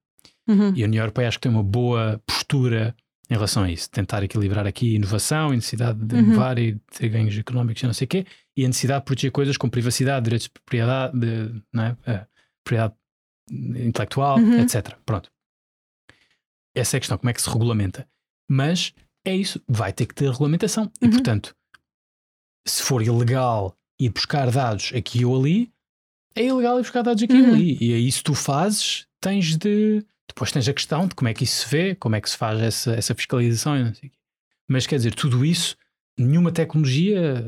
Uhum. E a União Europeia acho que tem uma boa postura em relação a isso. Tentar equilibrar aqui inovação, a necessidade de Uhum. inovar e de ter ganhos económicos e não sei o quê, e a necessidade de proteger coisas com privacidade, direitos de propriedade, de, não é? Eh, propriedade intelectual, Uhum. etc. Pronto. Essa é a questão, como é que se regulamenta. Mas é isso, vai ter que ter regulamentação. E, Uhum. portanto, se for ilegal ir buscar dados aqui ou ali, é ilegal ir buscar dados aqui Uhum. ou ali. E aí, se tu fazes, tens de. Depois tens a questão de como é que isso se vê, como é que se faz essa, essa fiscalização e não sei o quê. Mas quer dizer, tudo isso, nenhuma tecnologia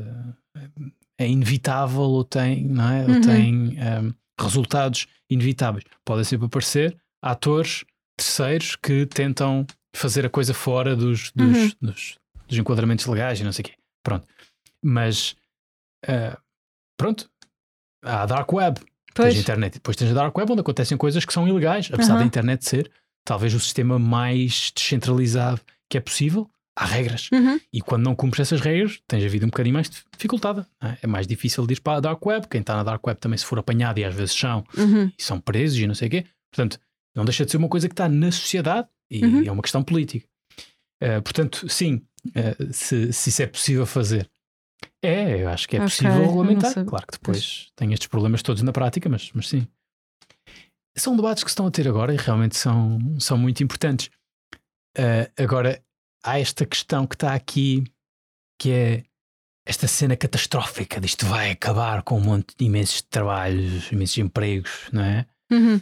é inevitável ou tem, não é? Ou Uhum. tem ehm, resultados inevitáveis. Podem sempre aparecer atores terceiros que tentam fazer a coisa fora dos, dos, Uhum. dos, dos enquadramentos legais e não sei o quê. Pronto. Mas ah, pronto. Há a Dark Web, Pois. tens internet. Depois tens a Dark Web onde acontecem coisas que são ilegais, apesar Aham. da internet ser talvez o sistema mais descentralizado que é possível. Há regras. Uhum. E quando não cumpres essas regras, tens a vida um bocadinho mais dificultada. É É mais difícil de ir para a Dark Web. Quem está na Dark Web também, se for apanhado, e às vezes são, Uhum. e são presos e não sei o quê. Portanto, não deixa de ser uma coisa que está na sociedade e Uhum. é uma questão política. Eh, portanto, sim, eh, se, se isso é possível fazer. É, eu acho que é Ok, possível regulamentar. Claro que depois tem estes problemas todos na prática, mas, mas sim. São debates que se estão a ter agora e realmente são, são muito importantes. Eh, agora, há esta questão que está aqui, que é esta cena catastrófica disto vai acabar com um monte de imensos trabalhos, imensos empregos, não é? Uhum.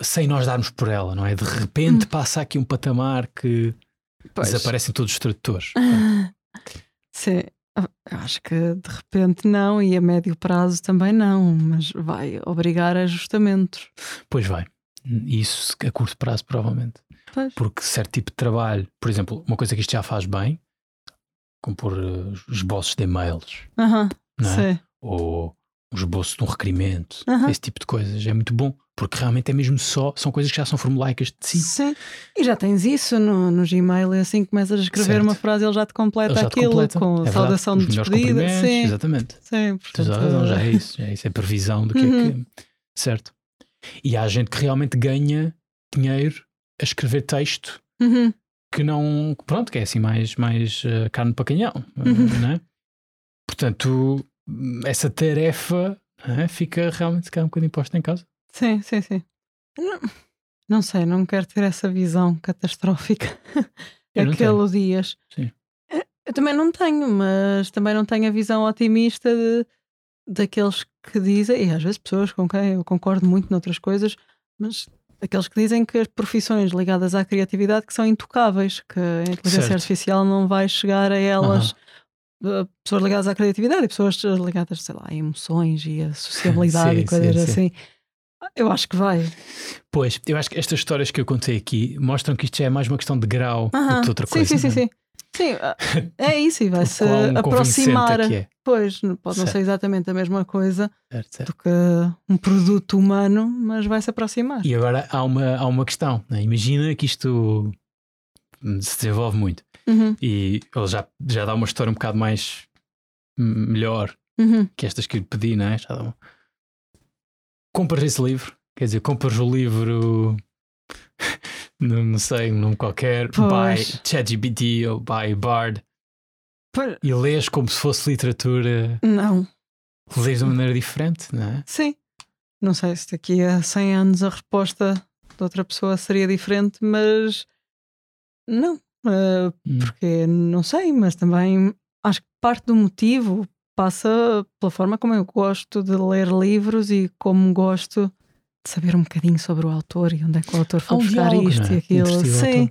Sem nós darmos por ela, não é? De repente passa aqui um patamar que Pois. desaparecem todos os tradutores. [LAUGHS] Sim, eu acho que de repente não, e a médio prazo também não, mas vai obrigar a ajustamentos. Pois vai. Isso a curto prazo, provavelmente. Pois. Porque certo tipo de trabalho, por exemplo, uma coisa que isto já faz bem, como pôr eh, esboços de e-mails, Aham, não é? ou um esboço de um requerimento, Aham. esse tipo de coisas é muito bom, porque realmente é mesmo só, são coisas que já são formulaicas de si. Sim. E já tens isso no, no Gmail, e assim que começas a escrever Certo. uma frase, ele já te completa já te aquilo completam. com É saudação de despedida. Sim, Exatamente. sim, Tens portanto, razão, já é isso, já é isso, é previsão do que Uhum. é que. Certo. E há gente que realmente ganha dinheiro a escrever texto Uhum. que não. Pronto, que é assim mais, mais eh, carne para canhão, Uhum. não é? Portanto, essa tarefa é, fica realmente calhar, um bocadinho posta em causa. Sim, sim, sim. Não, não sei, não quero ter essa visão catastrófica [LAUGHS] Eu não daquele dias. Sim. Eh, Eu também não tenho, mas também não tenho a visão otimista de, daqueles que dizem, e às vezes pessoas com quem eu concordo muito noutras coisas, mas aqueles que dizem que as profissões ligadas à criatividade que são intocáveis, que a inteligência Certo. artificial não vai chegar a elas. Uh, pessoas ligadas à criatividade e pessoas ligadas, sei lá, a emoções e a sociabilidade [LAUGHS] Sim, e coisas sim, sim. assim. Eu acho que vai. Pois, eu acho que estas histórias que eu contei aqui mostram que isto já é mais uma questão de grau do Aham. que outra sim, coisa. sim, sim, é? sim. Sim, ah, [LAUGHS] é isso e vai-se convincente aproximar. é é. Pois, pode não ser Certo. exatamente a mesma coisa Certo, certo. do que um produto humano, mas vai-se aproximar. E agora há uma, há uma questão. né? Imagina que isto se desenvolve muito Uhum, e ele já, já dá uma história um bocado mais melhor uhum. que estas que lhe pedi, não é? Já dá uma... Compras esse livro, quer dizer, compras o livro, [LAUGHS] não, não sei, um nome qualquer, Pois. by ChatGPT ou by Bard Pois, e lês como se fosse literatura, Não, lês de uma maneira diferente, não é? sim. Não sei se daqui a 100 anos a resposta de outra pessoa seria diferente, mas não. Ah, Hum. porque não sei, mas também acho que parte do motivo passa pela forma como eu gosto de ler livros e como gosto de saber um bocadinho sobre o autor e onde é que o autor foi um buscar diálogo, isto não é? e aquilo. E Sim.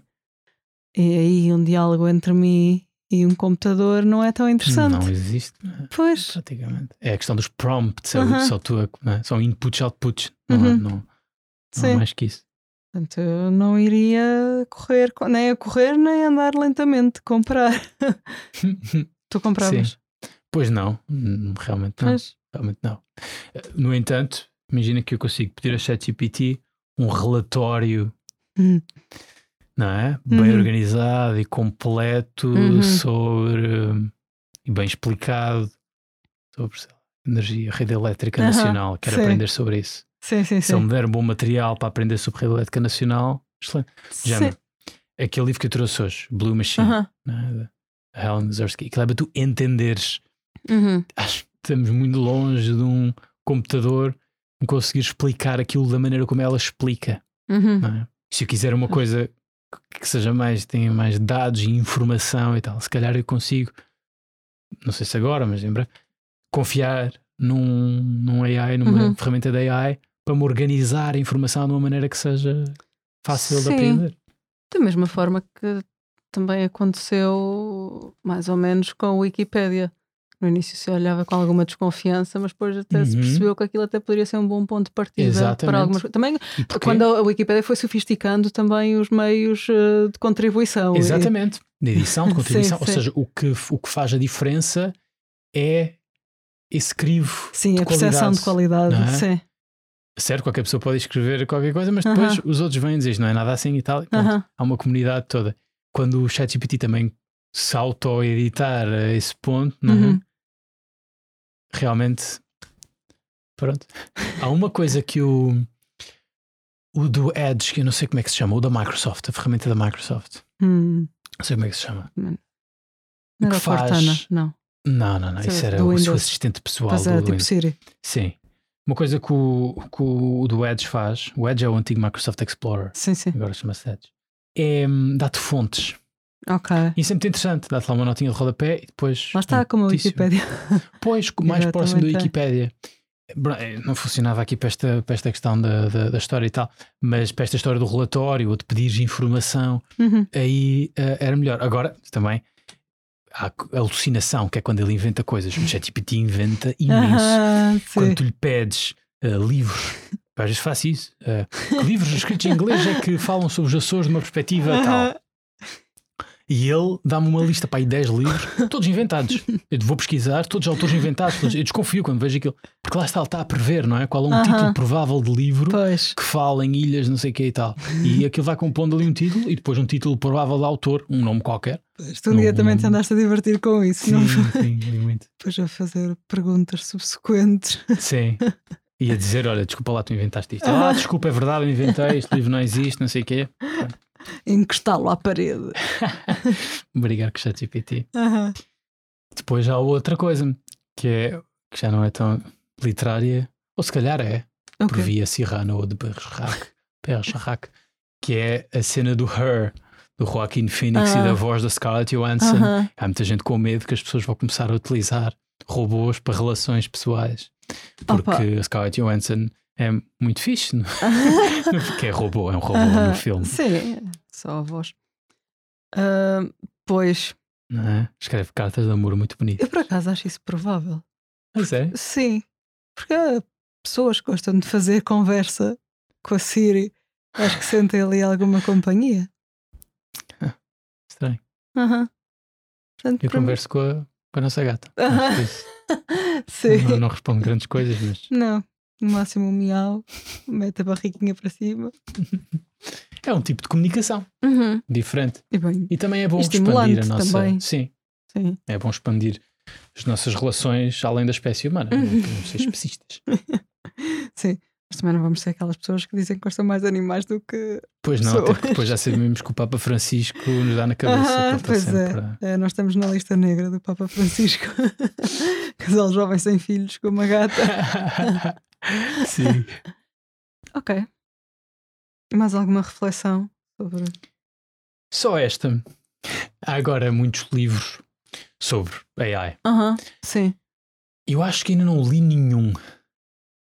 E aí um diálogo entre mim e um computador não é tão interessante. Não existe, não é? Pois, praticamente. É a questão dos prompts, é o- Aham. só tu, a- não é? são inputs, outputs, não, há, Uhum. não, não há sim. mais que isso. Portanto, eu não iria correr, co- nem a correr, nem a andar lentamente. Comprar. [LAUGHS] Tu compravas. Pois não, hum, realmente não. Mas, Realmente não. Eh, No entanto, imagina que eu consigo pedir a ChatGPT um relatório, hum, não é? Bem Uhum. organizado e completo Uhum. sobre hum, e bem explicado sobre sei lá, energia, rede elétrica Aham, nacional. Quero sim. aprender sobre isso. Sim, sim, Se ele sim. me der um bom material para aprender sobre elétrica nacional, excelente. Género. aquele livro que eu trouxe hoje, Blue Machine, Aham. né, da Helen Zersky, aquilo é para tu entenderes. Uhum. [LAUGHS] Acho que estamos muito longe de um computador conseguir explicar aquilo da maneira como ela explica. Uhum. é? Se eu quiser uma coisa que- que seja mais, tenha mais dados e informação e tal, se calhar eu consigo, não sei se agora, mas em breve, confiar num, num AI, numa Uhum. ferramenta de AI para me organizar a informação de uma maneira que seja fácil de Sim. aprender. Da mesma forma que também aconteceu mais ou menos com a Wikipédia. No início se olhava com alguma desconfiança, mas depois até se Uhum. percebeu que aquilo até poderia ser um bom ponto de partida Exatamente. para algumas. Também quando a Wikipédia foi sofisticando também os meios eh, de contribuição. Exatamente, de edição, de [LAUGHS] contribuição, Sim, ou sim. seja, o que, o que faz a diferença é esse crivo Sim, a percepção de qualidade. não é? Sim. Certo, qualquer pessoa pode escrever qualquer coisa, mas depois os outros vêm dizer não é nada assim e tal. e pronto, Aham. Há uma comunidade toda. Quando o ChatGPT também se auto-editar a esse ponto, não é? Uhum. realmente. Pronto. Há uma coisa que o. O do Edge, que eu não sei como é que se chama, o da Microsoft, a ferramenta da Microsoft. Hum. Não sei como é que se chama. Não O era que o Cortana, faz- não. Não, não, não. Isso era o seu assistente pessoal Mas do tipo Windows. Siri. Sim. Uma coisa que o, que o do Edge faz, o Edge é o antigo Microsoft Explorer, Sim, sim. agora chama-se Edge, é dá-te fontes. Ok. Isso é muito interessante, dá-te lá uma notinha de rodapé e depois. Lá está, como a. Wikipédia. [LAUGHS] Pois, mais próximo da é. Wikipédia. Eh, Não funcionava aqui para esta, para esta questão da, da, da história e tal, mas para esta história do relatório ou de pedir informação, Uhum. aí eh, era melhor. Agora, também, a alucinação, que é quando ele inventa coisas. O ChatGPT inventa [LAUGHS] imenso. Ah, Quando tu lhe pedes eh, livros, às vezes faço isso, que livros escritos em inglês é que falam sobre os Açores de uma perspectiva [LAUGHS] tal. E ele dá-me uma lista para aí 10 livros, todos inventados. Eu vou pesquisar, todos autores inventados. Todos, eu desconfio quando vejo aquilo, porque lá está, ele está a prever, não é? Qual é um Aham. título provável de livro Pois. que fala em ilhas, não sei o que e tal. E aquilo vai compondo ali um título e depois um título provável de autor, um nome qualquer. Tu um dia Não- andaste a divertir com isso, não foi? sim, li muito. Depois a fazer perguntas subsequentes. Sim. [LAUGHS] E a dizer: Olha, desculpa lá, tu inventaste isto. Ah, [LAUGHS] desculpa, é verdade, eu inventei, este livro não existe, não sei o quê. Encostá-lo à parede. [LAUGHS] Obrigado com o ChatGPT. Aham. Depois há outra coisa que é que já não é tão literária, ou se calhar é, por Ok. via Cyrano ou de Bergerac, Bergerac, que é a cena do Her, do Joaquin Phoenix e Ah. da voz da Scarlett Johansson. Aham. Há muita gente com medo que as pessoas vão começar a utilizar robôs para relações pessoais. Porque Opa. a Scarlett Johansson é muito fixe, [LAUGHS] não? porque é robô, é um robô no filme. Sim, só a voz. Ah, pois, é? Escreve cartas de amor muito bonitas. eu por acaso acho isso provável. Mas é. Sim, porque há pessoas que gostam de fazer conversa com a Siri. Acho que sentem ali alguma companhia. Estranho. Portanto, Eu para mim- converso com a, com a nossa gata. [LAUGHS] Isso- Sim. Não, não respondo grandes coisas, mas Não, no máximo um miau, mete a barriguinha para cima. [LAUGHS] é um tipo de comunicação diferente. E bem, E também é bom expandir a nossa. também. Sim, sim. é bom expandir as nossas relações além da espécie humana. Uhum. Não podemos ser especistas. [LAUGHS] Sim. Mas também não vamos ser aquelas pessoas que dizem que gostam mais de animais do que. Pois não, até Pessoas. porque depois já sabemos que o Papa Francisco nos dá na [LAUGHS] cabeça. Ah, pois sempre a- É, nós estamos na lista negra do Papa Francisco. [LAUGHS] Casal jovem sem filhos com uma gata. [LAUGHS] Sim. Ok. Mais alguma reflexão sobre. Só esta. Há agora muitos livros sobre AI. Aham, sim. Eu acho que ainda não li nenhum.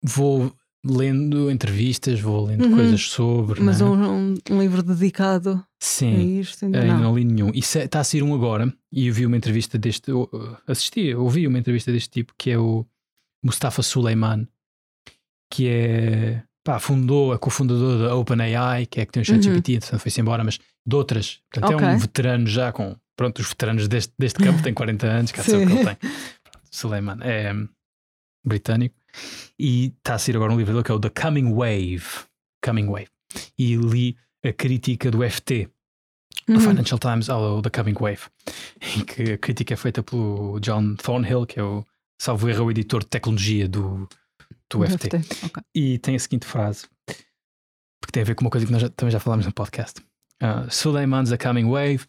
Vou lendo entrevistas, vou lendo Uhum. coisas sobre. Mas né? um, um- livro dedicado a Sim, isto ainda ainda não. não li nenhum. E está a sair um agora. E eu vi uma entrevista deste. eu, uh, Assisti, ouvi uma entrevista deste tipo que é o Mustafa Suleiman, que é. Pá, fundou, é cofundador da OpenAI, que é que tem o ChatGPT, entretanto foi-se embora, mas de outras. Portanto, é Uhum. Ok. um veterano já com. Pronto, os veteranos deste, deste campo têm 40 anos, que [LAUGHS] sabe o que ele tem. Pronto, Suleiman é hum, britânico. E está a sair agora um livro dele que é o The Coming Wave. Coming Wave. E li a crítica do FT, do Uhum. Financial Times, ao The Coming Wave, em que a crítica é feita pelo John Thornhill, que é o, salvo erro, o editor de tecnologia do, do FT. Ok. E tem a seguinte frase, porque tem a ver com uma coisa que nós já- também já falámos no podcast, uh, Suleiman's The Coming Wave.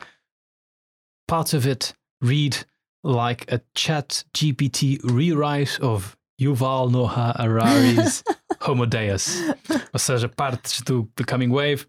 Parts of it read like a chat GPT rewrite of Yuval Noah Harari's [LAUGHS] Homo Deus. Ou seja, partes do The Coming Wave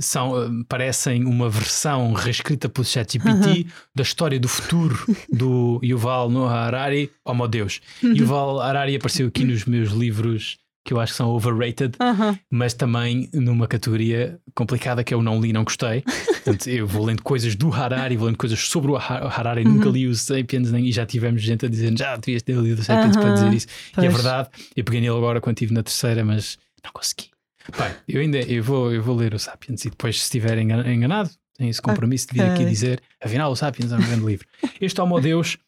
são, uh, parecem uma versão reescrita pelo ChatGPT da história do futuro do [LAUGHS] Yuval Noah Harari, Homo Deus. [LAUGHS] Yuval Harari apareceu aqui nos meus livros que eu acho que são overrated, Aham. mas também numa categoria complicada que eu não li, não gostei. Portanto, eu vou lendo coisas do Harari, vou lendo coisas sobre o Ha- Harari, Uhum. nunca li o Sapiens, nem, e já tivemos gente a dizer já devias ter lido o Sapiens para Aham, dizer isso. E é pois. verdade, eu peguei nele agora quando estive na terceira, mas não consegui. Bem, eu ainda eu vou, eu vou ler o Sapiens e depois, se estiver engan- enganado, tenho esse compromisso de vir aqui dizer afinal, o Sapiens é um grande livro. Este Homo Deus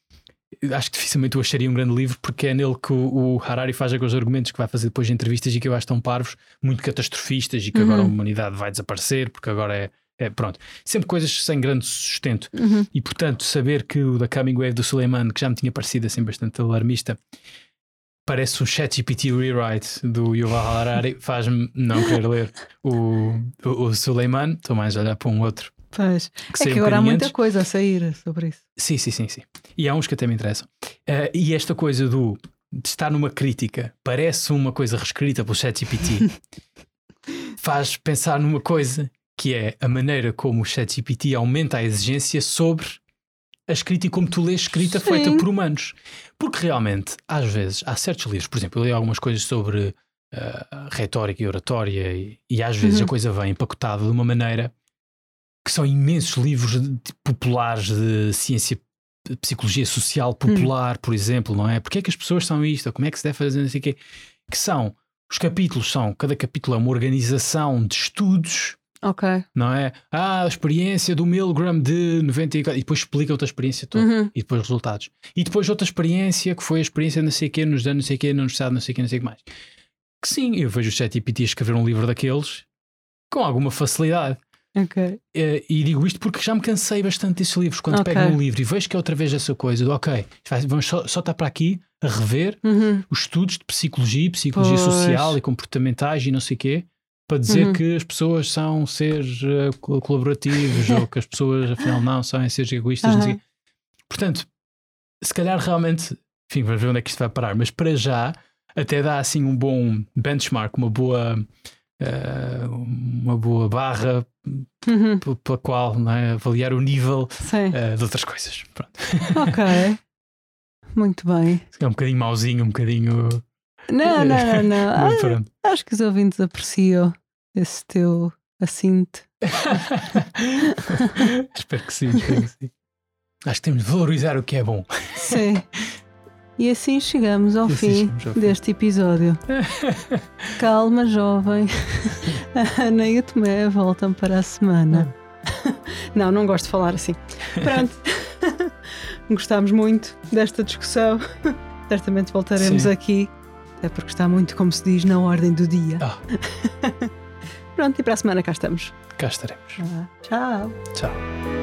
acho que dificilmente o acharia um grande livro porque é nele que o, o Harari faz aqueles argumentos que vai fazer depois de entrevistas e que eu acho tão parvos, muito catastrofistas e que agora a Uhum. humanidade vai desaparecer porque agora é, é pronto. Sempre coisas sem grande sustento. Uhum. E portanto, saber que o da Coming Wave do Suleiman, que já me tinha parecido assim bastante alarmista, parece um chat GPT rewrite do Yuval Harari, faz-me não querer ler o, o, o Suleiman. Estou mais a olhar para um outro Pois. que É que um agora há muita antes. coisa a sair sobre isso. Sim, sim, sim, sim. E há uns que até me interessam. Eh, e esta coisa do de estar numa crítica parece uma coisa reescrita pelo ChatGPT [LAUGHS] faz pensar numa coisa que é a maneira como o ChatGPT aumenta a exigência sobre a escrita e como tu lês escrita Sim. feita por humanos. Porque realmente, às vezes, há certos livros, por exemplo, eu li algumas coisas sobre eh, retórica e oratória e, e às vezes Uhum. a coisa vem empacotada de uma maneira que são imensos livros populares de ciência psicologia social popular, por exemplo, não é? Porque é que as pessoas são isto? Ou Como é que se deve fazer? Não sei o quê. Que são, os capítulos são, cada capítulo é uma organização de estudos, Ok. não é? Ah, a experiência do Milgram de 94, e depois explica outra experiência toda. Uhum. E depois resultados. E depois outra experiência que foi a experiência não sei o quê, nos anos não sei o quê, na universidade não sei o quê, não sei o que mais. Que sim, eu vejo o ChatGPT escrever um livro daqueles com alguma facilidade. Ok. Eh, e digo isto porque já me cansei bastante desses livros. Quando Ok. pego um livro e vejo que é outra vez essa coisa de ok, vamos só, só estar para aqui a rever Uhum. os estudos de psicologia, psicologia Pois. social e comportamentais e não sei o quê, para dizer Uhum. que as pessoas são seres col- colaborativos [LAUGHS] ou que as pessoas afinal não são seres egoístas. quê. Portanto, se calhar realmente, enfim, vamos ver onde é que isto vai parar, mas para já até dá assim um bom benchmark, uma boa. Eh, uma boa barra Uhum. pela qual é, avaliar o nível eh, de outras coisas. Pronto. Ok. Muito bem. É um bocadinho mauzinho, um bocadinho. Não, não, não, não. [LAUGHS] Ah, acho que os ouvintes apreciam esse teu assinte. [LAUGHS] espero que sim, espero que sim. Acho que temos de valorizar o que é bom. Sim. [LAUGHS] E assim chegamos ao assim fim chegamos ao fim. deste episódio. [LAUGHS] Calma, jovem. A [LAUGHS] Ana e a Tomé voltam para a semana. [LAUGHS] Não, não gosto de falar assim. Pronto. Gostámos muito desta discussão. Certamente voltaremos Sim. aqui. Até porque está muito, como se diz, na ordem do dia. Ah. Pronto, e para a semana cá estamos. Cá estaremos. Ah, tchau. Tchau.